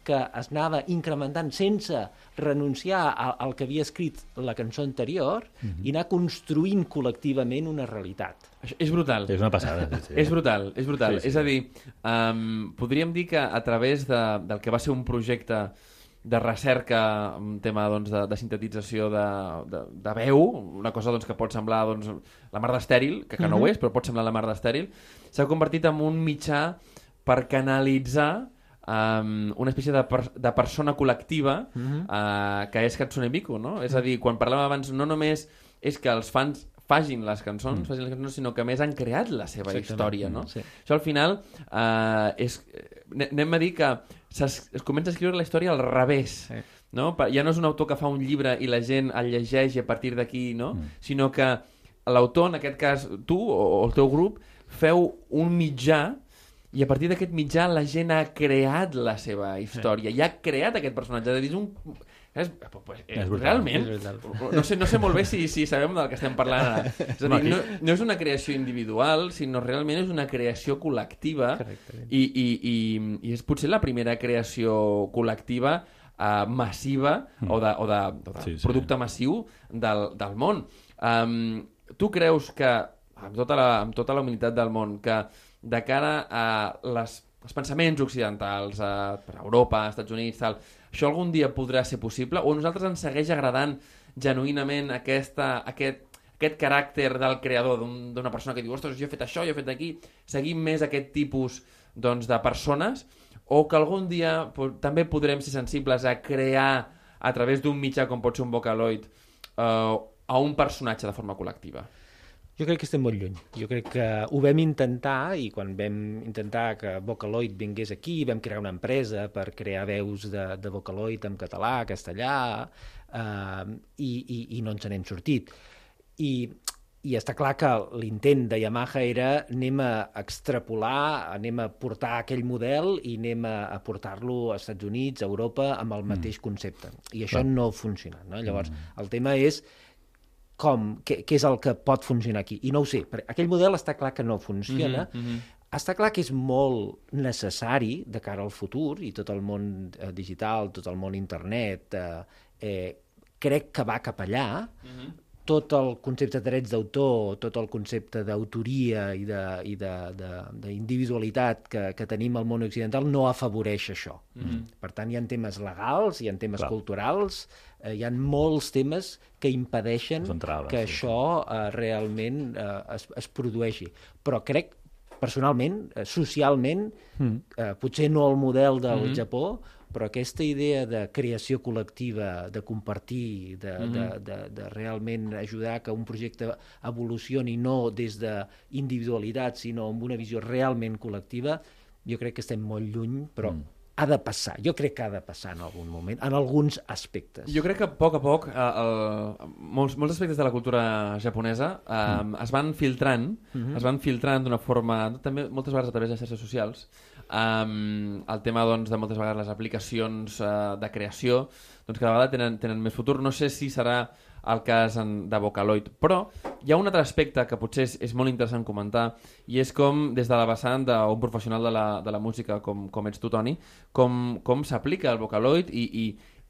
que es anava incrementant sense renunciar al, al que havia escrit la cançó anterior i anar construint col·lectivament una realitat. Això és brutal. És una passada. Sí, sí. És brutal, és brutal. Sí, sí. És a dir, um, podríem dir que a través de, del que va ser un projecte de recerca, un tema doncs, de, de sintetització de, de, de veu, una cosa doncs, que pot semblar doncs, la mar d'estèril, que, que no ho és, però pot semblar la mar d'estèril, s'ha convertit en un mitjà per canalitzar um, una espècie de, per, de persona col·lectiva uh, que és Hatsune Miku, no? És a dir, quan parlàvem abans, no només és que els fans fagin les cançons, mm. facin les cançons, sinó que més han creat la seva Exactament. història, no? Sí. Això al final uh, és... ne- Anem a dir que es, es comença a escriure la història al revés. Sí. No? Ja no és un autor que fa un llibre i la gent el llegeix i a partir d'aquí, no? Mm. Sinó que l'autor, en aquest cas tu o el teu grup, feu un mitjà i a partir d'aquest mitjà la gent ha creat la seva història i ha creat aquest personatge. És a dir, és un... És, pues, És brutal. realment, És no sé, no sé molt bé si, si sabem del que estem parlant ara. [laughs] És a dir, no, no és una creació individual, sinó realment és una creació col·lectiva i, i, i, i és potser la primera creació col·lectiva uh, massiva o de, o de, o de Sí, sí, sí. producte massiu del, del món. Um, tu creus que, amb tota, la, amb tota la humilitat del món, que de cara a les, els pensaments occidentals, a, per Europa, als Estats Units, tal, això algun dia podrà ser possible? O a nosaltres ens segueix agradant genuïnament aquesta, aquest, aquest caràcter del creador, d'un- d'una persona que diu, ostres, jo he fet això, jo he fet aquí, seguim més aquest tipus doncs, de persones, o que algun dia també podrem ser sensibles a crear a través d'un mitjà com pot ser un Vocaloid eh, a un personatge de forma col·lectiva. Jo crec que estem molt lluny. Jo crec que ho vam intentar i quan vam intentar que Vocaloid vingués aquí, vam crear una empresa per crear veus de, de Vocaloid en català, castellà, eh, i, i, i no ens n'hem sortit. I, I està clar que l'intent de Yamaha era anem a extrapolar, anem a portar aquell model i anem a, a portar-lo als Estats Units, a Europa, amb el mateix concepte. I això no funciona. No? Llavors, el tema és com, què, què és el que pot funcionar aquí? I no ho sé, perquè aquell model està clar que no funciona, mm -hmm. està clar que és molt necessari de cara al futur, i tot el món eh, digital, tot el món internet, eh, eh, crec que va cap allà, mm -hmm. tot el concepte de drets d'autor, tot el concepte d'autoria i d'individualitat que, que tenim al món occidental no afavoreix això. Mm -hmm. Per tant, hi ha temes legals, hi ha temes Clar. culturals, eh, hi ha molts temes que impedeixen Són traves, que sí, això eh, realment eh, es, es produeixi. Però crec, personalment, eh, socialment, mm. eh, potser no el model del mm -hmm. Japó, però aquesta idea de creació col·lectiva, de compartir, de, mm -hmm. de, de, de realment ajudar que un projecte evolucioni no des d'individualitat, sinó amb una visió realment col·lectiva, jo crec que estem molt lluny, però mm. Ha de passar. Jo crec que ha de passar en algun moment, en alguns aspectes. Jo crec que a poc a poc eh, el, molts, molts aspectes de la cultura japonesa eh, mm. es van filtrant, mm -hmm. es van filtrant d'una forma, també moltes vegades a través de xarxes socials, um, el tema doncs, de moltes vegades les aplicacions uh, de creació doncs cada vegada tenen, tenen més futur. No sé si serà el cas en, de Vocaloid, però hi ha un altre aspecte que potser és, és molt interessant comentar i és com des de la vessant d'un professional de la, de la música com, com ets tu, Toni, com, com s'aplica el Vocaloid i, i,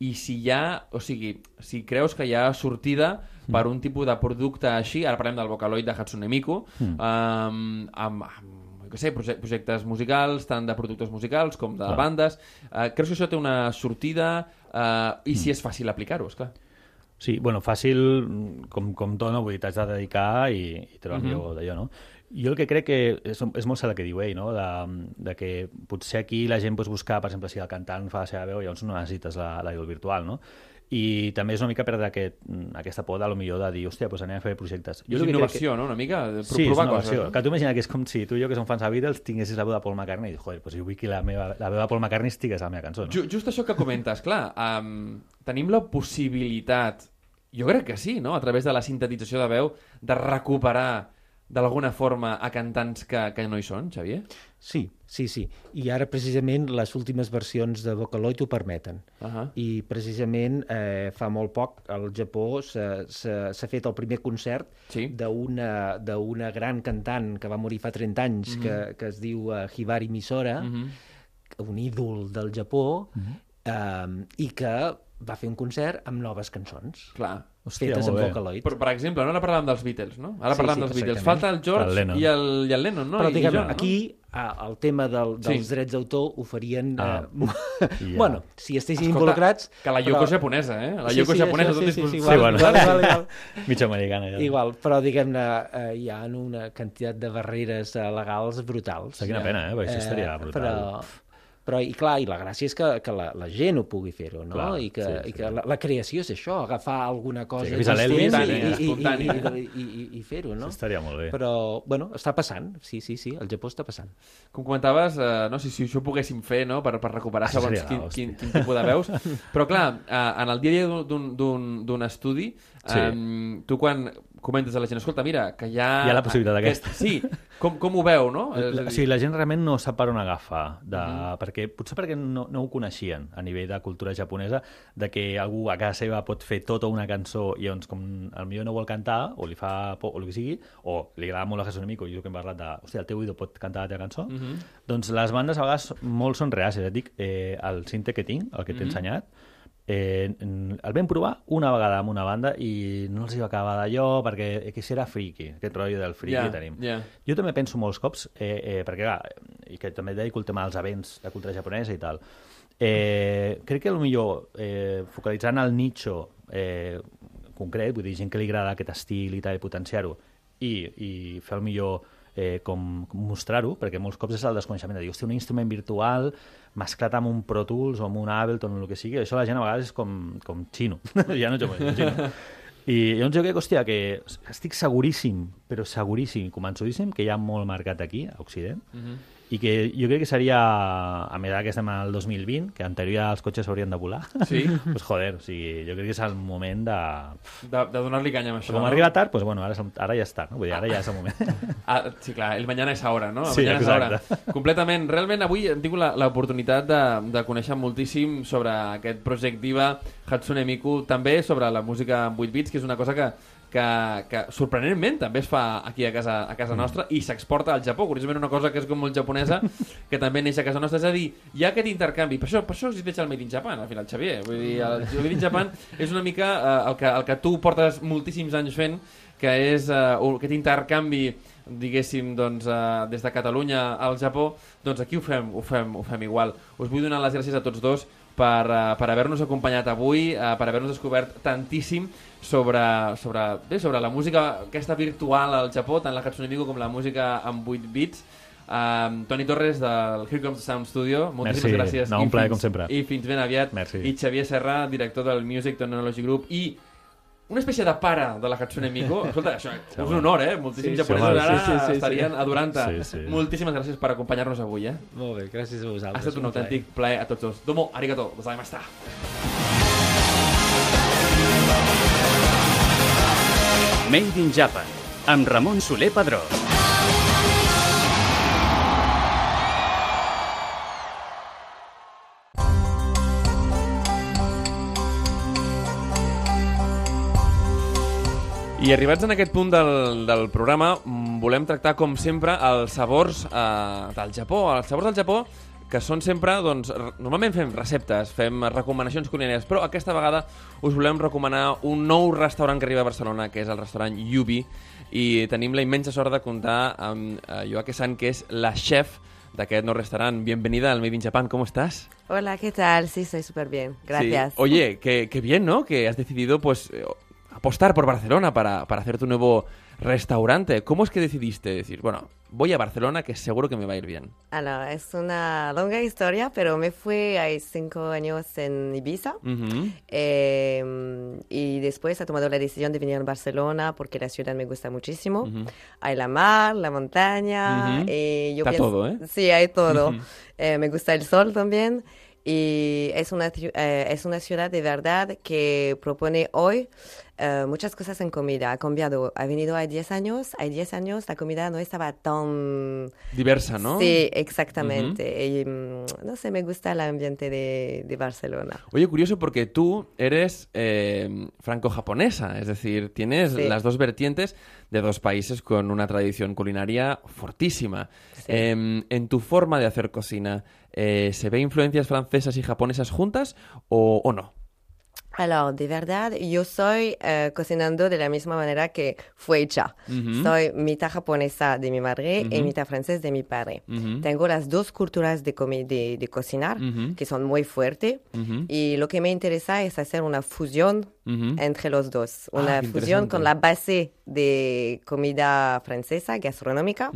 i si hi ha, o sigui, si creus que hi ha sortida per un tipus de producte així, ara parlem del Vocaloid de Hatsune Miku, mm. um, amb, amb què sé, proje- projectes musicals, tant de productors musicals com de Clar. bandes. Uh, creus que això té una sortida uh, i si és fàcil aplicar-ho, esclar. Sí, bueno, fàcil, com, com tot, no? Vull dir, t'has de dedicar i, i treure el millor d'allò, no? Jo el que crec que és, és molt cert el que diu ell, no? De, de que potser aquí la gent pot buscar, per exemple, si el cantant fa la seva veu, llavors no necessites la, la veu virtual, no? I també és una mica perdre aquest, aquesta por de, lo millor de dir, hòstia, doncs anem a fer projectes. Jo és que innovació, no?, una mica, de pro Sí, és provar coses. no? Que tu imagina que és com si tu i jo, que som fans de Beatles, tinguessis la veu de Paul McCartney i dius, joder, doncs jo vull que la, meva, la veu de Paul McCartney estigués a la meva cançó, no? Ju just això que comentes, clar, um, tenim la possibilitat, jo crec que sí, no?, a través de la sintetització de veu, de recuperar d'alguna forma a cantants que, que no hi són, Xavier? Sí, sí, sí. I ara precisament les últimes versions de Vocaloid ho permeten. Uh -huh. I precisament eh, fa molt poc al Japó s'ha fet el primer concert Sí. d'una gran cantant que va morir fa 30 anys, que, que es diu uh, Hibari Misora, Mhm. un ídol del Japó, eh, i que va fer un concert amb noves cançons, Clar. Hòstia, fetes molt amb bé. Vocaloid. Per, per exemple, no? ara parlàvem dels Beatles, no? Ara Sí, parlàvem sí, dels Beatles. Falta el George El i el, i el Lennon, no? Però diguem, i John, no? aquí el tema del, dels Sí. drets d'autor ho farien... Ah, eh, [laughs] ja. bueno, si estessin Escolta, involucrats... Que la Yoko és japonesa, eh? La Sí, Yoko sí, japonesa, això, tot sí, és sí, sí, igual, bueno. igual, igual, igual. [laughs] Mig americana, ja. Igual, però diguem-ne, eh, hi ha una quantitat de barreres eh, legals brutals. Quina pena, eh? Perquè això estaria brutal. Però, però, i clar, i la gràcia és que, que la, la gent ho pugui fer-ho, no? Clar, I que, sí, i sí. que la, la creació és això, agafar alguna cosa que fins a l'Elvis existent i- i, i, i, espontània. i, i, i, i fer-ho, no? Això estaria molt bé. Però, bueno, està passant, sí, sí, sí, el Japó està passant. Com comentaves, eh, no sé si això ho poguéssim fer, no?, per, per recuperar segons seria quin, quin, quin tipus de veus. [laughs] Però, clar, eh, en el dia a dia d'un- d'un- d'un d'un estudi, Sí. eh, tu quan comentes a la gent, escolta, mira, que hi ha... Hi ha la possibilitat aquest- aquesta. Sí, com, com ho veu, no? És La, dir, o sigui, la gent realment no sap per on agafar, de, perquè, potser perquè no, no ho coneixien a nivell de cultura japonesa, de que algú a casa seva pot fer tota una cançó i llavors com el millor no vol cantar, o li fa por, o el que sigui, o li agrada molt a Miku, i jo que hem parlat de, hòstia, el teu ídol pot cantar la teva cançó, doncs les bandes a vegades molt són reàcies. Et dic, eh, el cinte que tinc, el que t'he ensenyat, eh, el vam provar una vegada amb una banda i no els hi va acabar d'allò perquè eh, que era friki, aquest rotllo del friki Ja, que tenim. ja. Jo també penso molts cops, eh, eh, perquè clar, i que també dedico el tema als events de cultura japonesa i tal, eh, crec que millor eh, focalitzant el nicho eh, concret, vull dir, gent que li agrada aquest estil i tal, i potenciar-ho, i, i fer el millor eh, com, com mostrar-ho, perquè molts cops és el desconeixement de dir, hòstia, un instrument virtual mesclat amb un Pro Tools o amb un Ableton o el que sigui, això la gent a vegades és com, com xino, [laughs] ja no és xino. I llavors jo crec, hòstia, que estic seguríssim, però seguríssim, convençudíssim, que hi ha molt mercat aquí, a Occident, i que jo crec que seria, a mesura que estem al 2020, que en teoria els cotxes haurien de volar, Sí. [laughs] pues joder, o sigui, jo crec que és el moment de... De, de donar-li canya amb això. Com no? arriba tard, pues bueno, ara, ara ja està, no? Vull dir, ara ja és el moment. Ah, sí, clar, el mañana és ahora, no? El Sí, és exacte. Completament. Realment avui hem tingut la- l'oportunitat de, de conèixer moltíssim sobre aquest projecte Hatsune Miku, també sobre la música en 8 bits, que és una cosa que, que, que sorprenentment també es fa aquí a casa, a casa nostra i s'exporta al Japó. Curiosament una cosa que és com molt japonesa, [laughs] que també neix a casa nostra. És a dir, hi ha aquest intercanvi. Per això, per això existeix el Made in Japan, al final, Xavier. Vull dir, el, el Made in Japan [laughs] és una mica eh, el, que, el que tu portes moltíssims anys fent, que és eh, aquest intercanvi diguéssim, doncs, eh, des de Catalunya al Japó, doncs aquí ho fem, ho fem, ho fem igual. Us vull donar les gràcies a tots dos per, eh, per haver-nos acompanyat avui, eh, per haver-nos descobert tantíssim sobre, sobre, bé, sobre la música aquesta virtual al Japó, tant la Hatsune Miku com la música amb 8 bits. Um, Toni Torres del Here Comes the Sound Studio moltíssimes Merci. gràcies No, un I plaer, fins- com sempre. i fins ben aviat Merci. i Xavier Serra, director del Music Technology Group i una espècie de pare de la Hatsune Miku. [laughs] Escolta, això és un honor, eh? Moltíssims Sí, japonesos ara sí, sí, sí, estarien sí. adorant-te. Sí, sí. Moltíssimes gràcies per acompanyar-nos avui, eh? Molt bé, gràcies a Ha vosaltres. estat un plaer. autèntic plaer a tots dos. Domo, arigato, gozaimashita. Made in Japan, amb Ramon Soler Padró. I arribats en aquest punt del, del programa, mm, volem tractar, com sempre, els sabors eh, del Japó. Els sabors del Japó que són sempre, doncs, normalment fem receptes, fem recomanacions culinàries, però aquesta vegada us volem recomanar un nou restaurant que arriba a Barcelona, que és el restaurant Yubi, i tenim la immensa sort de comptar amb eh, Joaque San, que és la chef d'aquest nou restaurant. Bienvenida al Made in Japan, ¿cómo estás? Hola, ¿qué tal? Sí, estoy súper bien. Gracias. Sí. Oye, qué, qué bien, ¿no? Que has decidido, pues, eh, apostar por Barcelona para, para hacer tu nuevo restaurante. ¿Cómo es que decidiste decir, bueno, voy a Barcelona que seguro que me va a ir bien? Ana, es una longa historia, pero me fui hace cinco años en Ibiza Ujú. eh, y después he tomado la decisión de venir a Barcelona porque la ciudad me gusta muchísimo. Hay la mar, la montaña. Ujú. y yo Está pienso- todo, ¿eh? Sí, hay todo. Eh, me gusta el sol también. Y es una, eh, es una ciudad de verdad que propone hoy Eh, muchas cosas en comida. Ha cambiado. Ha venido hace 10 años. Hay 10 años la comida no estaba tan... Diversa, ¿no? Sí, exactamente. Y, mm, no sé, me gusta el ambiente de, de Barcelona. Oye, curioso porque tú eres eh, franco-japonesa, es decir, tienes Sí. las dos vertientes de dos países con una tradición culinaria fortísima. Em, en tu forma de hacer cocina, eh, ¿se ve influencias francesas y japonesas juntas o, o no? Alors, de verdad, yo soy eh, cocinando de la misma manera que fue hecha. Soy mitad japonesa de mi madre y mitad francés de mi padre. Tengo las dos culturas de, de, de cocinar que son muy fuertes y lo que me interesa es hacer una fusión entre los dos. Ah, Una qué fusión con la base de comida francesa, gastronómica,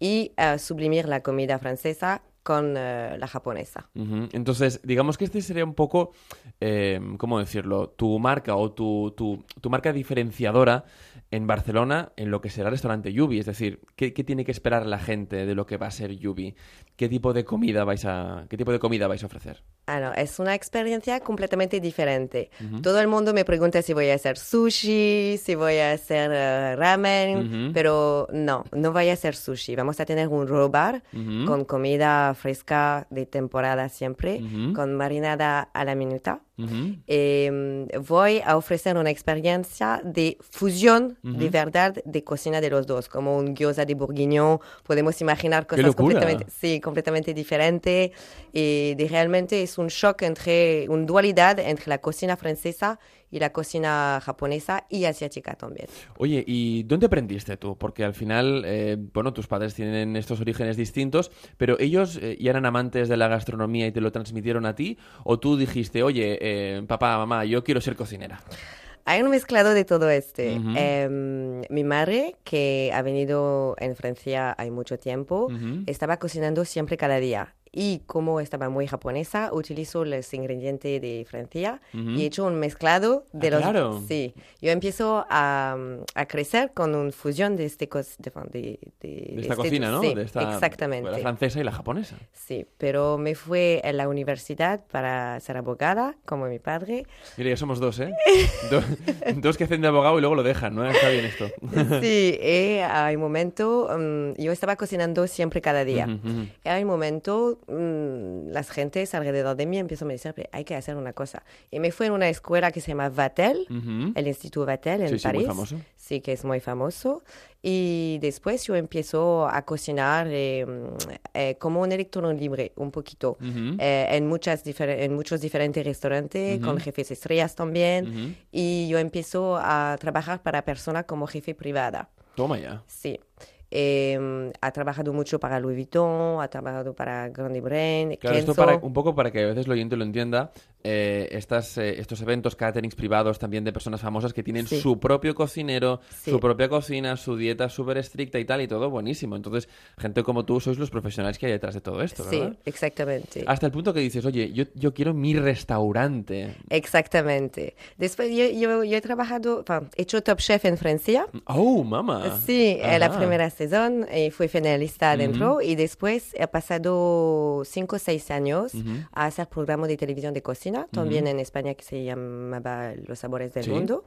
y eh, sublimir la comida francesa con eh, la japonesa. Entonces, digamos que este sería un poco, eh, ¿cómo decirlo? Tu marca o tu, tu, tu marca diferenciadora en Barcelona en lo que será el restaurante Yubi. Es decir, ¿qué, qué tiene que esperar la gente de lo que va a ser Yubi? ¿Qué tipo de comida vais a, qué tipo de comida vais a ofrecer? Ah, no, es una experiencia completamente diferente. Todo el mundo me pregunta si voy a hacer sushi, si voy a hacer eh, ramen, pero no, no voy a hacer sushi. Vamos a tener un raw bar con comida fresca de temporada siempre, con marinada a la minuta. Eh, voy a ofrecer una experiencia de fusión de verdad de cocina de los dos, como un gyoza de bourguignon. Podemos imaginar ¡Qué cosas completamente, sí, completamente diferente y de realmente es un shock entre, una dualidad entre la cocina francesa y la cocina japonesa y asiática también. Oye, ¿y dónde aprendiste tú? Porque al final, eh, bueno, tus padres tienen estos orígenes distintos, pero ellos eh, ya eran amantes de la gastronomía y te lo transmitieron a ti, o tú dijiste, oye, eh, papá, mamá, yo quiero ser cocinera. Hay un mezclado de todo este. Em, mi madre, que ha venido en Francia hay mucho tiempo, estaba cocinando siempre cada día. Y como estaba muy japonesa, utilizo los ingredientes de Francia y he hecho un mezclado de Ah, los... claro. Sí, yo empiezo a, a crecer con una fusión de, este de, de- de- De esta este- cocina, ¿no? Sí, de esta, exactamente. La francesa y la japonesa. Sí, pero me fui a la universidad para ser abogada, como mi padre. Mira, ya somos dos, ¿eh? [laughs] Do- dos que hacen de abogado y luego lo dejan, ¿no? Está bien esto. [laughs] Sí, y hay momento, mm, yo estaba cocinando siempre cada día. Ujú, ujú. Y hay un momento, mm, las gentes alrededor de mí empiezan a decir, "Pero hay que hacer una cosa. Y me fui a una escuela que se llama Vatel, Ujú. el Instituto Vatel en Sí, sí, muy París. famoso. Sí, que es muy famoso. Y después yo empiezo a cocinar eh, eh, como un electrón libre, un poquito, eh, en, muchas en muchos diferentes restaurantes, con jefes estrellas también. Y yo empiezo a trabajar para personas como jefe privada. Toma ya. Sí. Eh, ha trabajado mucho para Louis Vuitton, ha trabajado para Grand Brain, Claro, esto Kenzo. para, un poco para que a veces el oyente lo entienda, eh, estas, eh, estos eventos, caterings privados también de personas famosas que tienen Sí. su propio cocinero, Sí. su propia cocina, su dieta súper estricta y tal, y todo buenísimo. Entonces, gente como tú sois los profesionales que hay detrás de todo esto, Sí, ¿verdad? exactamente. Hasta el punto que dices, oye, yo, yo quiero mi restaurante. Exactamente. Después yo, yo, yo he trabajado, he hecho Top Chef en Francia. ¡Oh, mamá! Sí, eh, la primera sesión y fui finalista adentro y después he pasado cinco o seis años a hacer programa de televisión de cocina, también en España que se llamaba Los Sabores del Sí. Mundo.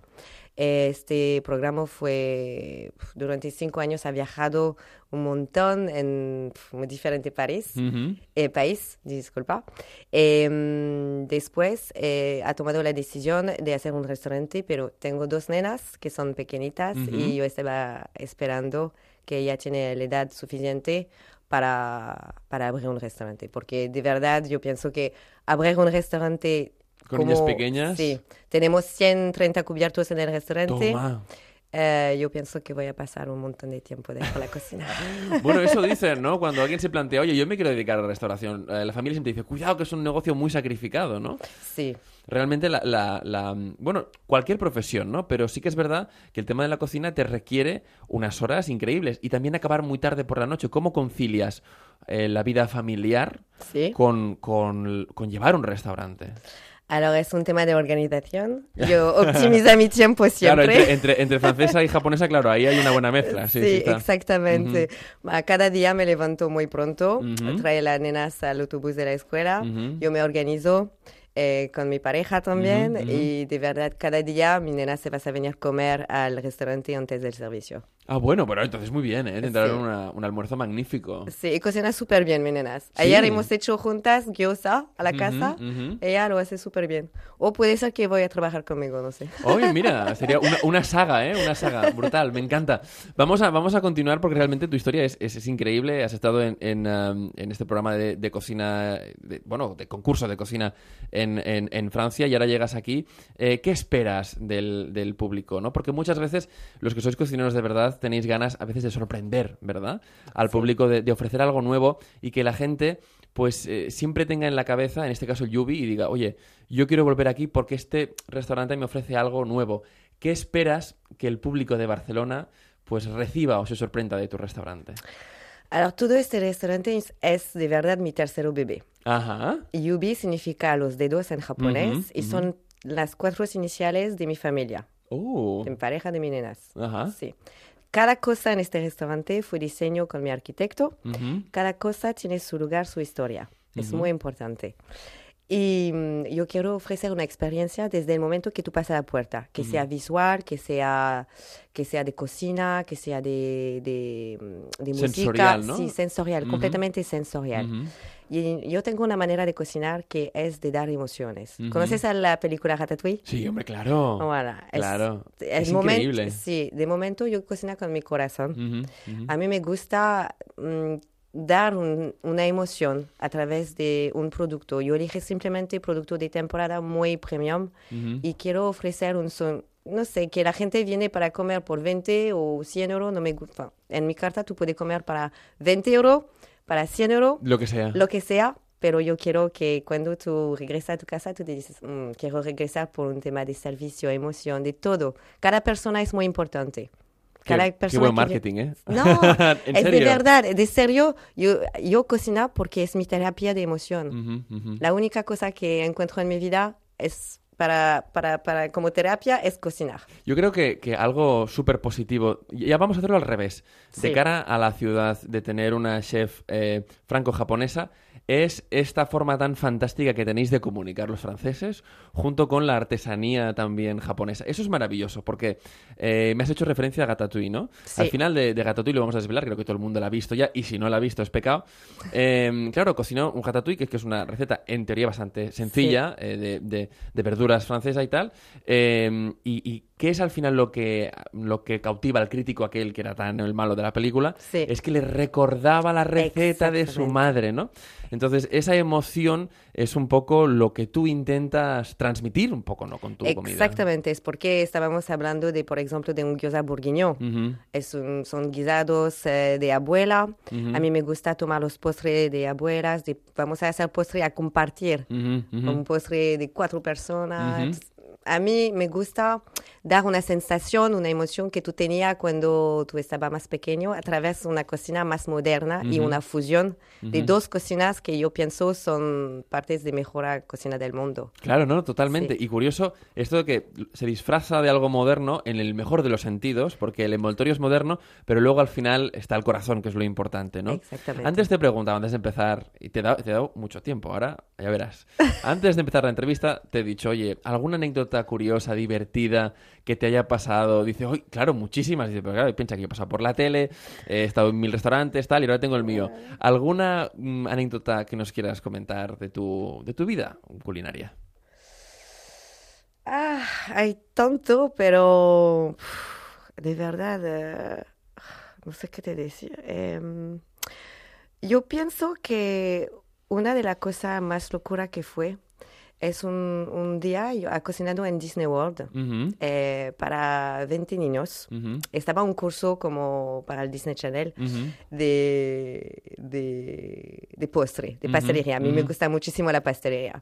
Este programa fue, durante cinco años ha viajado un montón en diferentes países, Ujú. eh, país, disculpa. Em, después eh, ha tomado la decisión de hacer un restaurante, pero tengo dos nenas que son pequeñitas y yo estaba esperando que ella tiene la edad suficiente para, para abrir un restaurante. Porque de verdad yo pienso que abrir un restaurante... ¿Con niñas pequeñas? Sí, tenemos 130 cubiertos en el restaurante. Toma. Eh, yo pienso que voy a pasar un montón de tiempo dentro de la cocina. [laughs] Bueno, eso dicen, ¿no? Cuando alguien se plantea, oye, yo me quiero dedicar a la restauración, eh, la familia siempre dice, cuidado que es un negocio muy sacrificado, ¿no? sí. Realmente, la, la- la- bueno, cualquier profesión, ¿no? Pero sí que es verdad que el tema de la cocina te requiere unas horas increíbles y también acabar muy tarde por la noche. ¿Cómo concilias eh, la vida familiar Sí. con, con, con llevar un restaurante? Alors, es un tema de organización. Yo optimizo mi tiempo [laughs] Claro, siempre. entre, entre, entre francesa y japonesa, claro, ahí hay una buena mezcla. Sí, Sí, sí exactamente. Ah, Cada día me levanto muy pronto, Ujú. trae las nenas al autobús de la escuela, Ujú. yo me organizo eh, con mi pareja también y de verdad cada día mi nena se va a venir a comer al restaurante antes del servicio. Ah, bueno, pero entonces muy bien, ¿eh? Tendrán Sí. una- un almuerzo magnífico. Sí, y cocina súper bien mi nenas. Sí. Ayer hemos hecho juntas gyoza a la casa. ujú. Ella lo hace súper bien. O puede ser que voy a trabajar conmigo, no sé. Oye, mira, [laughs] sería una, una saga, ¿eh? Una saga brutal, me encanta. Vamos a, vamos a continuar porque realmente tu historia es, es, es increíble. Has estado en, en, um, en este programa de, de cocina, de- bueno, de concurso de cocina en, en- en Francia y ahora llegas aquí. Eh, ¿Qué esperas del, del público? ¿no? Porque muchas veces los que sois cocineros de verdad tenéis ganas a veces de sorprender, ¿verdad? Al público, de, de ofrecer algo nuevo y que la gente pues eh, siempre tenga en la cabeza, en este caso el Yubi, y diga, oye, yo quiero volver aquí porque este restaurante me ofrece algo nuevo. ¿Qué esperas que el público de Barcelona pues reciba o se sorprenda de tu restaurante? Alors, todo este restaurante es, es de verdad mi tercero bebé. Ajá. Yubi significa los dedos en japonés Ujú, y ujú. son las cuatro iniciales de mi familia, Oh. de mi pareja, de mis nenas. Ajá. Sí. Cada cosa en este restaurante fue diseño con mi arquitecto. Ujú. Cada cosa tiene su lugar, su historia. Es muy importante. Y mm, yo quiero ofrecer una experiencia desde el momento que tú pasas la puerta, que sea visual, que sea, que sea de cocina, que sea de, de, mm, de música. Sensorial, ¿no? Sí, sensorial, Ujú. completamente sensorial. Ujú. Y yo tengo una manera de cocinar que es de dar emociones. ¿Conoces a la película Ratatouille? Sí, hombre, claro. Voilà, es- Claro. Es, Es increíble. Sí, de momento yo cocino con mi corazón. A mí me gusta mm, dar un- una emoción a través de un producto. Yo elige simplemente producto de temporada muy premium y quiero ofrecer un son, no sé, que la gente viene para comer por 20 o 100 euros, no me gusta. En mi carta tú puedes comer para 20 euros, para 100 euros, Lo que sea. lo que sea, pero yo quiero que cuando tú regresas a tu casa, tú te dices, "Mm, quiero regresar por un tema de servicio, emoción, de todo. Cada persona es muy importante. Qué, Cada qué persona buen que marketing, ¿eh? no, [laughs] ¿En es de verdad, de serio. Yo, yo cocino porque es mi terapia de emoción. La única cosa que encuentro en mi vida es para, para, para como terapia es cocinar. Yo creo que, que algo súper positivo, ya vamos a hacerlo al revés, de cara a la ciudad de tener una chef eh, franco-japonesa, es esta forma tan fantástica que tenéis de comunicar los franceses, junto con la artesanía también japonesa. Eso es maravilloso, porque eh, me has hecho referencia a Gatatouille, ¿no? Sí. Al final de, de Gatatouille lo vamos a desvelar, creo que todo el mundo la ha visto ya, y si no la ha visto es pecado. Eh, claro, cocinó un Gatatouille, que, que es una receta en teoría bastante sencilla, eh, de, de- de verduras francesas y tal. Eh, y, y qué es al final lo que, lo que cautiva al crítico aquel que era tan el malo de la película? Sí. Es que le recordaba la receta de su madre, ¿no? Entonces, esa emoción es un poco lo que tú intentas transmitir un poco, ¿no? Con tu comida. Exactamente, es porque estábamos hablando de, por ejemplo, de un gyoza bourguignon. Ujú, Es un- son guisados eh, de abuela. Ujú. A mí me gusta tomar los postres de abuelas. de- vamos a hacer postre a compartir. ujú, ujú. Un postre de cuatro personas. A mí me gusta dar una sensación, una emoción que tú tenías cuando tú estabas más pequeño a través de una cocina más moderna y una fusión de dos cocinas que yo pienso son partes de mejor cocina del mundo. Claro, ¿no? Totalmente. Sí. Y curioso esto de que se disfraza de algo moderno en el mejor de los sentidos, porque el envoltorio es moderno, pero luego al final está el corazón, que es lo importante, ¿no? Exactamente. Antes te preguntaba, antes de empezar, y te he dado, te he dado mucho tiempo, ahora ya verás. [laughs] Antes de empezar la entrevista, te he dicho, oye, ¿alguna anécdota curiosa, divertida, que te haya pasado? Dice, oye, claro, muchísimas. Dice, pero claro, piensa que yo he pasado por la tele, he estado en mil restaurantes, tal, y ahora tengo el mío. ¿Alguna mm, anécdota que nos quieras comentar de tu, de tu vida culinaria? Ah, hay tanto, pero de verdad, eh, no sé qué te decir. Em, yo pienso que una de las cosas más locura que fue es un, un día yo he cocinado en Disney World eh, para 20 niños. Estaba un curso como para el Disney Channel de, de, de postre, de pastelería. A mí me gusta muchísimo la pastelería.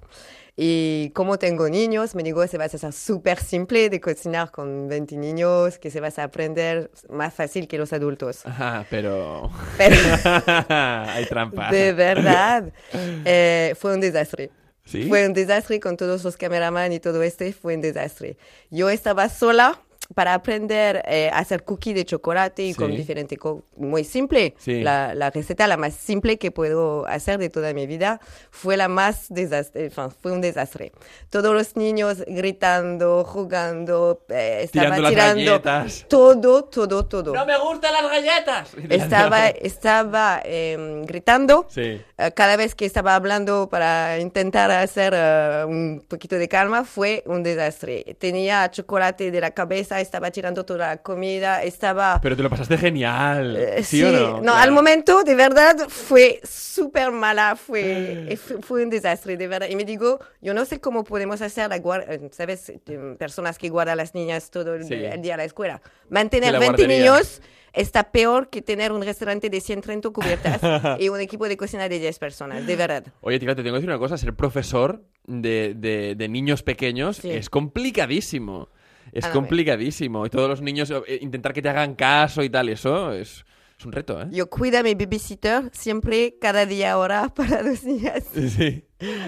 Y como tengo niños, me digo, se va a hacer súper simple de cocinar con 20 niños, que se vas a aprender más fácil que los adultos. [laughs] Ajá, pero... Pero [laughs] Hay trampa. de verdad, [laughs] eh, fue un desastre. Fue un desastre con todos los cameraman y todo este, fue un desastre. Yo estaba sola para aprender eh, a hacer cookie de chocolate y con Sí. diferente, co- muy simple. Sí. La, la receta la más simple que puedo hacer de toda mi vida fue la más desastre, fue un desastre. Todos los niños gritando, jugando, eh, estaban Tirando las tirando galletas. todo, todo, todo. me gustan las galletas! [laughs] Estaba, estaba em, gritando Sí. eh, cada vez que estaba hablando para intentar hacer eh, un poquito de calma fue un desastre. Tenía chocolate de la cabeza, estaba tirando toda la comida, estaba... Pero te lo pasaste genial. Eh, ¿Sí, o no? no, Claro. al momento de verdad fue súper mala, fue, [gasps] eh, fue, un desastre, de verdad. Y me digo, yo no sé cómo podemos hacer, la eh, ¿sabes? Personas que guardan a las niñas todo el, Sí. el día a la escuela. Sí, Mantener la 20 guardería. niños está peor que tener un restaurante de 130 cubiertas [laughs] y un equipo de cocina de 10 personas, de verdad. Oye, tía, te tengo que decir una cosa. Ser profesor de, de- de niños pequeños Sí. es complicadísimo. Es complicadísimo. Y todos los niños, eh, intentar que te hagan caso y tal, eso es, es un reto, ¿eh? Yo cuido a mi babysitter siempre, cada día ahora [laughs] para dos niñas. Sí.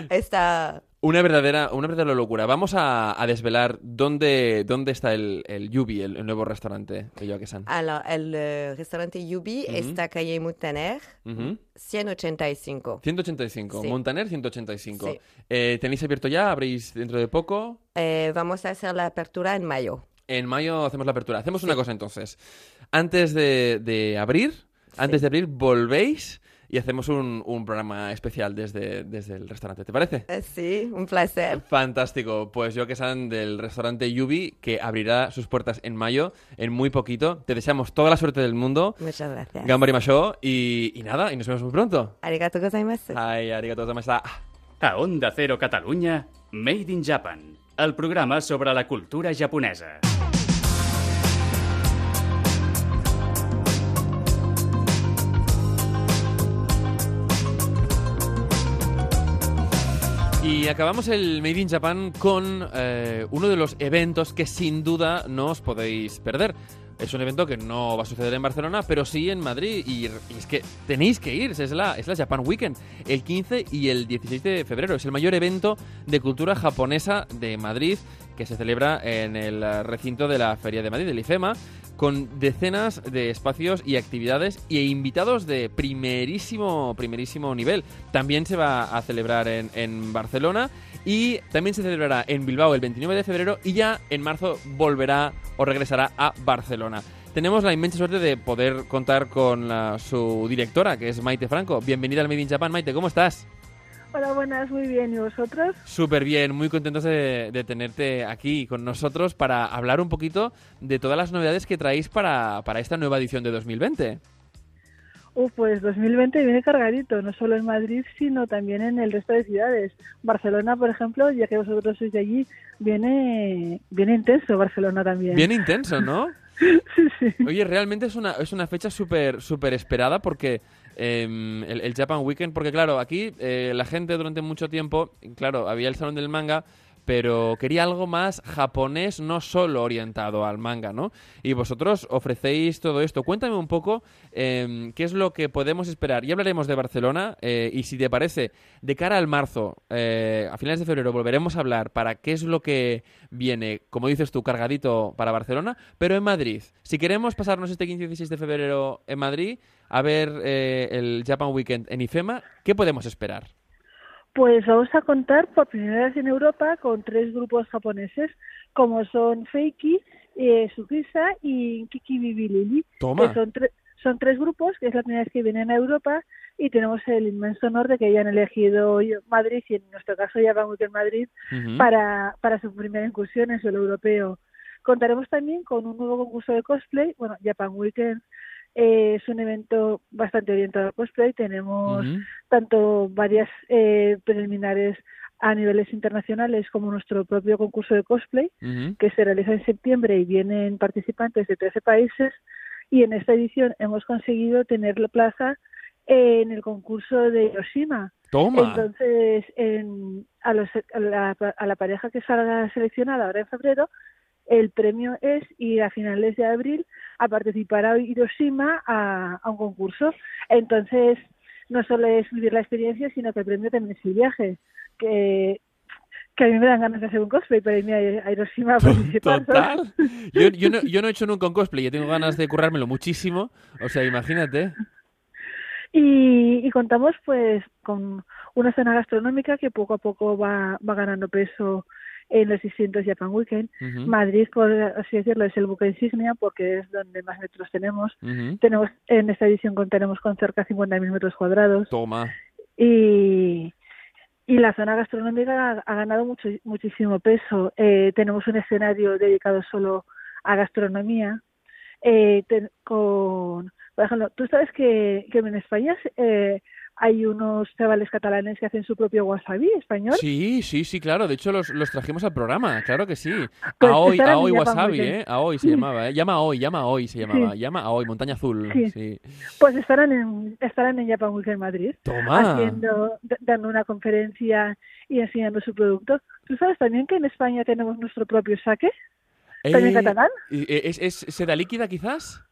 Está... Una verdadera, una verdadera locura. Vamos a, a desvelar dónde, dónde está el, el Yubi, el, el nuevo restaurante de Yoaque-san. Alors, el eh, restaurante Yubi está calle Mutaner, Ujú. 185. 185, Sí. Montaner 185. Sí. Eh, ¿Tenéis abierto ya? ¿Abrís dentro de poco? Eh, vamos a hacer la apertura en mayo. En mayo hacemos la apertura. Hacemos una cosa entonces. Antes de, de abrir, antes de abrir, volvéis y hacemos un, un programa especial desde, desde el restaurante. ¿Te parece? Eh, Sí, un placer. Fantástico. Pues yo que san del restaurante Yubi, que abrirá sus puertas en mayo, en muy poquito. Te deseamos toda la suerte del mundo. Muchas gracias. Gambari Masho. Y, y nada, y nos vemos muy pronto. Arigato gozaimasu. Ay, arigato gozaimashita. A Onda Cero Catalunya, Made in Japan, el programa sobre la cultura japonesa. Y acabamos el Made in Japan con eh, uno de los eventos que sin duda no os podéis perder. Es un evento que no va a suceder en Barcelona, pero sí en Madrid. Y, es que tenéis que ir, es la, es la Japan Weekend, el 15 y el 16 de febrero. Es el mayor evento de cultura japonesa de Madrid que se celebra en el recinto de la Feria de Madrid, del IFEMA, con decenas de espacios y actividades e invitados de primerísimo, primerísimo nivel. También se va a celebrar en, en Barcelona y también se celebrará en Bilbao el 29 de febrero y ya en marzo volverá o regresará a Barcelona. Tenemos la inmensa suerte de poder contar con la- su directora, que es Maite Franco. Bienvenida al Made in Japan, Maite, ¿cómo estás? Hola, buenas, muy bien. ¿Y vosotros? Súper bien, muy contentos de, de tenerte aquí con nosotros para hablar un poquito de todas las novedades que traéis para, para esta nueva edición de 2020. Uf, pues 2020 viene cargadito, no solo en Madrid, sino también en el resto de ciudades. Barcelona, por ejemplo, ya que vosotros sois de allí, viene, viene intenso Barcelona también. Bien intenso, ¿no? [laughs] Sí, sí. Oye, realmente es una, es una fecha súper súper esperada porque em, el, el Japan Weekend, porque claro, aquí eh, la gente durante mucho tiempo, claro, había el Salón del Manga, pero quería algo más japonés, no solo orientado al manga, ¿no? Y vosotros ofrecéis todo esto. Cuéntame un poco em, qué es lo que podemos esperar. Ya hablaremos de Barcelona eh, y si te parece, de cara al marzo, eh, a finales de febrero, volveremos a hablar para qué es lo que viene, como dices tú, cargadito para Barcelona, pero en Madrid. Si queremos pasarnos este 15 y 16 de febrero en Madrid a ver eh, el Japan Weekend en IFEMA, ¿qué podemos esperar? Pues vamos a contar por primera vez en Europa con tres grupos japoneses, como son Feiki, eh, Sukisa y Kiki Bibilili. Toma. que son, tre- son tres grupos, que es la primera vez que vienen a Europa y tenemos el inmenso honor de que hayan elegido Madrid y en nuestro caso ya vamos en Madrid para, para su primera incursión en suelo europeo. Contaremos también con un nuevo concurso de cosplay, bueno, Japan Weekend eh, es un evento bastante orientado al cosplay, tenemos tanto varias eh, preliminares a niveles internacionales como nuestro propio concurso de cosplay que se realiza en septiembre y vienen participantes de 13 países y en esta edición hemos conseguido tener la plaza en el concurso de Hiroshima. Toma. Entonces, en- a, los- a la, a la pareja que salga seleccionada ahora en febrero, el premio es ir a finales de abril a participar a Hiroshima a, a un concurso. Entonces, no solo es vivir la experiencia, sino que el premio también es el viaje. Que que a mí me dan ganas de hacer un cosplay para irme a Hiroshima a participar. Total. Yo, [laughs] yo, no, yo no he hecho nunca un cosplay y tengo ganas de currármelo muchísimo. O sea, imagínate. Y, y, contamos pues con una escena gastronómica que poco a poco va, va ganando peso en los distintos Japan Weekend. Madrid, por así decirlo, es el buque insignia porque es donde más metros tenemos. Tenemos en esta edición contaremos con cerca de 50.000 metros cuadrados. Toma. Y, y la zona gastronómica ha, ganado mucho, muchísimo peso. Eh, tenemos un escenario dedicado solo a gastronomía. Eh, con, por ejemplo, tú sabes que, que en España eh, hay unos chavales catalanes que hacen su propio wasabi español. Sí, sí, sí, claro. De hecho, los, los trajimos al programa, claro que sí. [laughs] Pues estarán Aoi en Japan Wasabi. ¿eh? Aoi se [laughs] llamaba, ¿eh? Llama Aoi, llama Aoi se llamaba. Llama Aoi, Montaña Azul. Sí. Sí. Pues estarán en, estarán en Japan Weekend Madrid. Toma. Haciendo, dando una conferencia y enseñando su producto. ¿Tú sabes también que en España tenemos nuestro propio saque? ¿También catalán? eh, ¿Es, ¿Es seda líquida, quizás?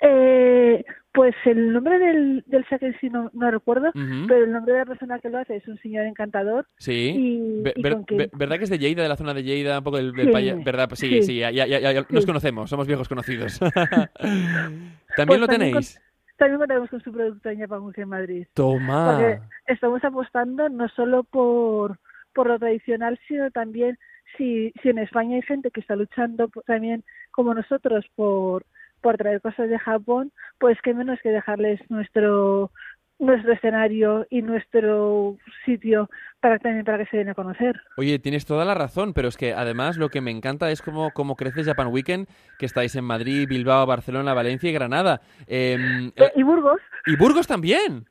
Eh, pues el nombre del, del saque en sí no, no recuerdo, pero el nombre de la persona que lo hace es un señor encantador. Sí. Y, Ve- y ver- con que- ve- ¿Verdad que es de Lleida, de la zona de Lleida, un poco del, del Sí, Paya- ¿Verdad? Pues sí, sí. sí, ya, ya, ya- ya nos conocemos, somos viejos conocidos. [laughs] ¿También Pues lo también tenéis? También contamos con su producto en Japan Weekend Madrid. Toma. Porque estamos apostando no solo por, por lo tradicional, sino también si, si en España hay gente que está luchando también como nosotros por, por traer cosas de Japón, pues qué menos que dejarles nuestro nuestro escenario y nuestro sitio para también para que se den a conocer. Oye, tienes toda la razón, pero es que además lo que me encanta es cómo, cómo crece Japan Weekend, que estáis en Madrid, Bilbao, Barcelona, Valencia y Granada. Em, eh, Eh, y Burgos, y Burgos también.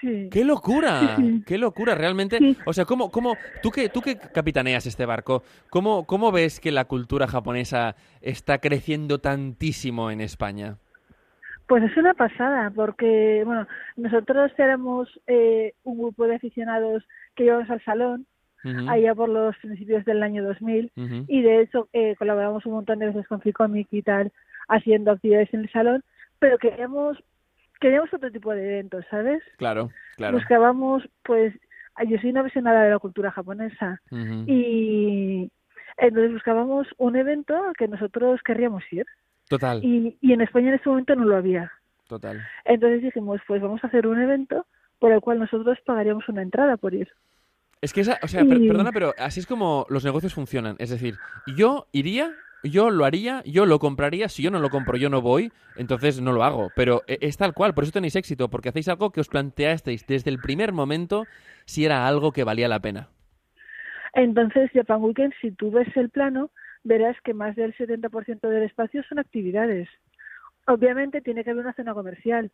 Sí. ¡Qué locura! Sí. ¡Qué locura! Realmente, Sí. o sea, ¿cómo, cómo, tú, que, tú que capitaneas este barco, ¿cómo, ¿cómo ves que la cultura japonesa está creciendo tantísimo en España? Pues es una pasada, porque, bueno, nosotros éramos eh, un grupo de aficionados que íbamos al salón, allá por los principios del año 2000, ujú. y de hecho eh, colaboramos un montón de veces con Ficomic y tal, haciendo actividades en el salón, pero queríamos, queríamos otro tipo de eventos, ¿sabes? Claro, claro. Buscábamos, pues, yo soy una apasionada de la cultura japonesa, y entonces buscábamos un evento al que nosotros querríamos ir, Total, y, y en España en ese momento no lo había. total. Entonces dijimos, pues vamos a hacer un evento por el cual nosotros pagaríamos una entrada por ir. Es que esa, o sea, per- perdona, pero así es como los negocios funcionan. Es decir, yo iría, yo lo haría, yo lo compraría. Si yo no lo compro, yo no voy, entonces no lo hago. Pero e- es tal cual, por eso tenéis éxito, porque hacéis algo que os planteasteis desde el primer momento si era algo que valía la pena. Entonces, Japan Weekend, si tú ves el plano, verás que más del 70% del espacio son actividades. Obviamente tiene que haber una zona comercial,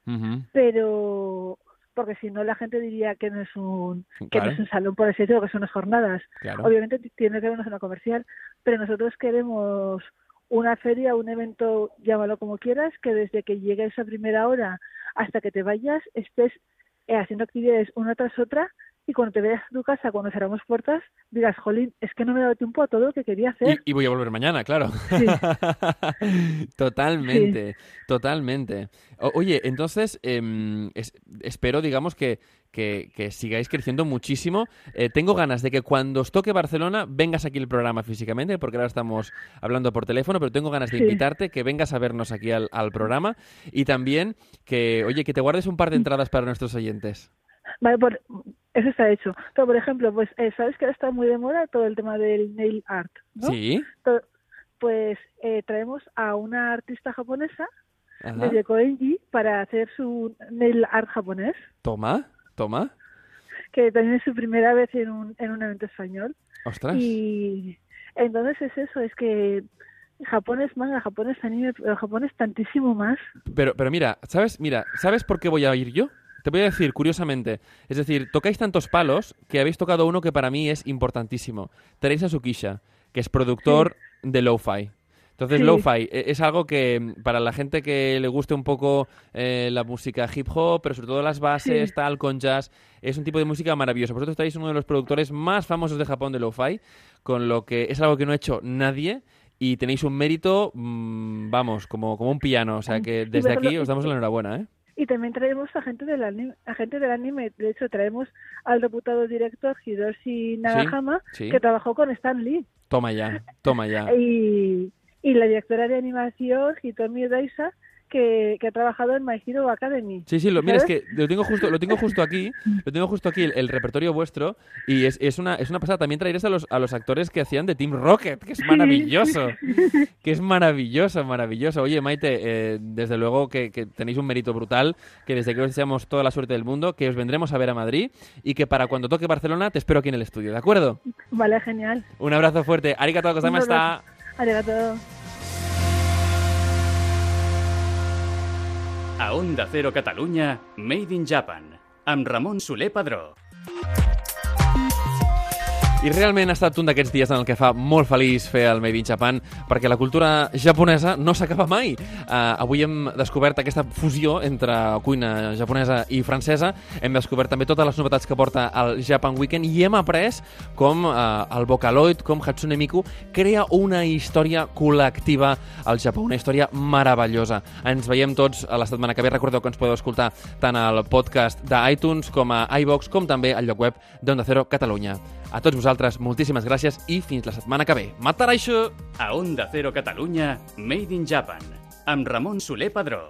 pero porque si no la gente diría que no es un que no es un salón por así decirlo, que son unas jornadas. Claro. Obviamente tiene que haber una zona comercial, pero nosotros queremos una feria, un evento, llámalo como quieras, que desde que llegue esa primera hora hasta que te vayas estés eh, haciendo actividades una tras otra y cuando te veas a tu casa, cuando cerramos puertas, digas, jolín, es que no me he dado tiempo a todo lo que quería hacer. Y, y voy a volver mañana, claro. Sí. [laughs] totalmente, totalmente. O- oye, entonces, em, es- espero, digamos, que, que, que sigáis creciendo muchísimo. Eh, tengo ganas de que cuando os toque Barcelona vengas aquí al programa físicamente, porque ahora estamos hablando por teléfono, pero tengo ganas de Sí. invitarte, que vengas a vernos aquí al, al programa y también que, oye, que te guardes un par de [laughs] entradas para nuestros oyentes. Vale, por, eso está hecho. Pero, por ejemplo, pues eh, sabes que ahora está muy de moda todo el tema del nail art, ¿no? ¿Sí? Pues eh, traemos a una artista japonesa desde Koenji para hacer su nail art japonés, Toma, toma. que también es su primera vez en un, en un evento español. Ostras. Y entonces es eso, es que Japón es manga, Japón es anime, pero Japón es tantísimo más. Pero, pero mira, ¿sabes? Mira, ¿sabes por qué voy a ir yo? Te voy a decir, curiosamente. Es decir, tocáis tantos palos que habéis tocado uno que para mí es importantísimo. Teresa Sukisha, que es productor de Lo-Fi. Entonces, Sí. Lo-Fi eh, es algo que mm, para la gente que le guste un poco eh, la música hip hop, pero sobre todo las bases, Sí. tal, con jazz, es un tipo de música maravilloso. Vosotros estáis uno de los productores más famosos de Japón de Lo-Fi, con lo que es algo que no ha hecho nadie y tenéis un mérito, mm, vamos, como, como un piano. O sea que desde aquí os damos la enhorabuena, ¿eh? Y también traemos a gente del anime, a gente del anime. De hecho, traemos al reputado director Hiroshi Nagahama, sí. que trabajó con Stan Lee. Toma ya, toma ya. [laughs] Y, y la directora de animación, Hitomi Daisa, que, que, ha trabajado en My Hero Academy. Sí, sí, lo, mira, es que lo tengo justo, lo tengo justo aquí, lo tengo justo aquí, el, el repertorio vuestro, y es, es, una, es una pasada. También traeréis a los, a los actores que hacían de Team Rocket, que es maravilloso, que es maravilloso, maravilloso. Oye, Maite, eh, desde luego que, que, tenéis un mérito brutal, que desde que os deseamos toda la suerte del mundo, que os vendremos a ver a Madrid, y que para cuando toque Barcelona te espero aquí en el estudio, ¿de acuerdo? Vale, genial. Un abrazo fuerte. Arigato gozaimashita. Arigato. A Onda Cero Catalunya, Made in Japan, amb Ramon Soler Padró. I realment ha estat un d'aquests dies en el que fa molt feliç fer el Made in Japan perquè la cultura japonesa no s'acaba mai. Uh, avui hem descobert aquesta fusió entre cuina japonesa i francesa. Hem descobert també totes les novetats que porta el Japan Weekend i hem après com uh, el Vocaloid, com Hatsune Miku crea una història col·lectiva al Japó, una història meravellosa. Ens veiem tots a la setmana que ve. Recordeu que ens podeu escoltar tant al podcast d'iTunes com a iVox com també al lloc web d'Onda Cero Catalunya. A tots vosaltres, moltíssimes gràcies i fins la setmana que ve. Mataraixo! A Onda Cero Catalunya, Made in Japan, amb Ramon Soler Padró.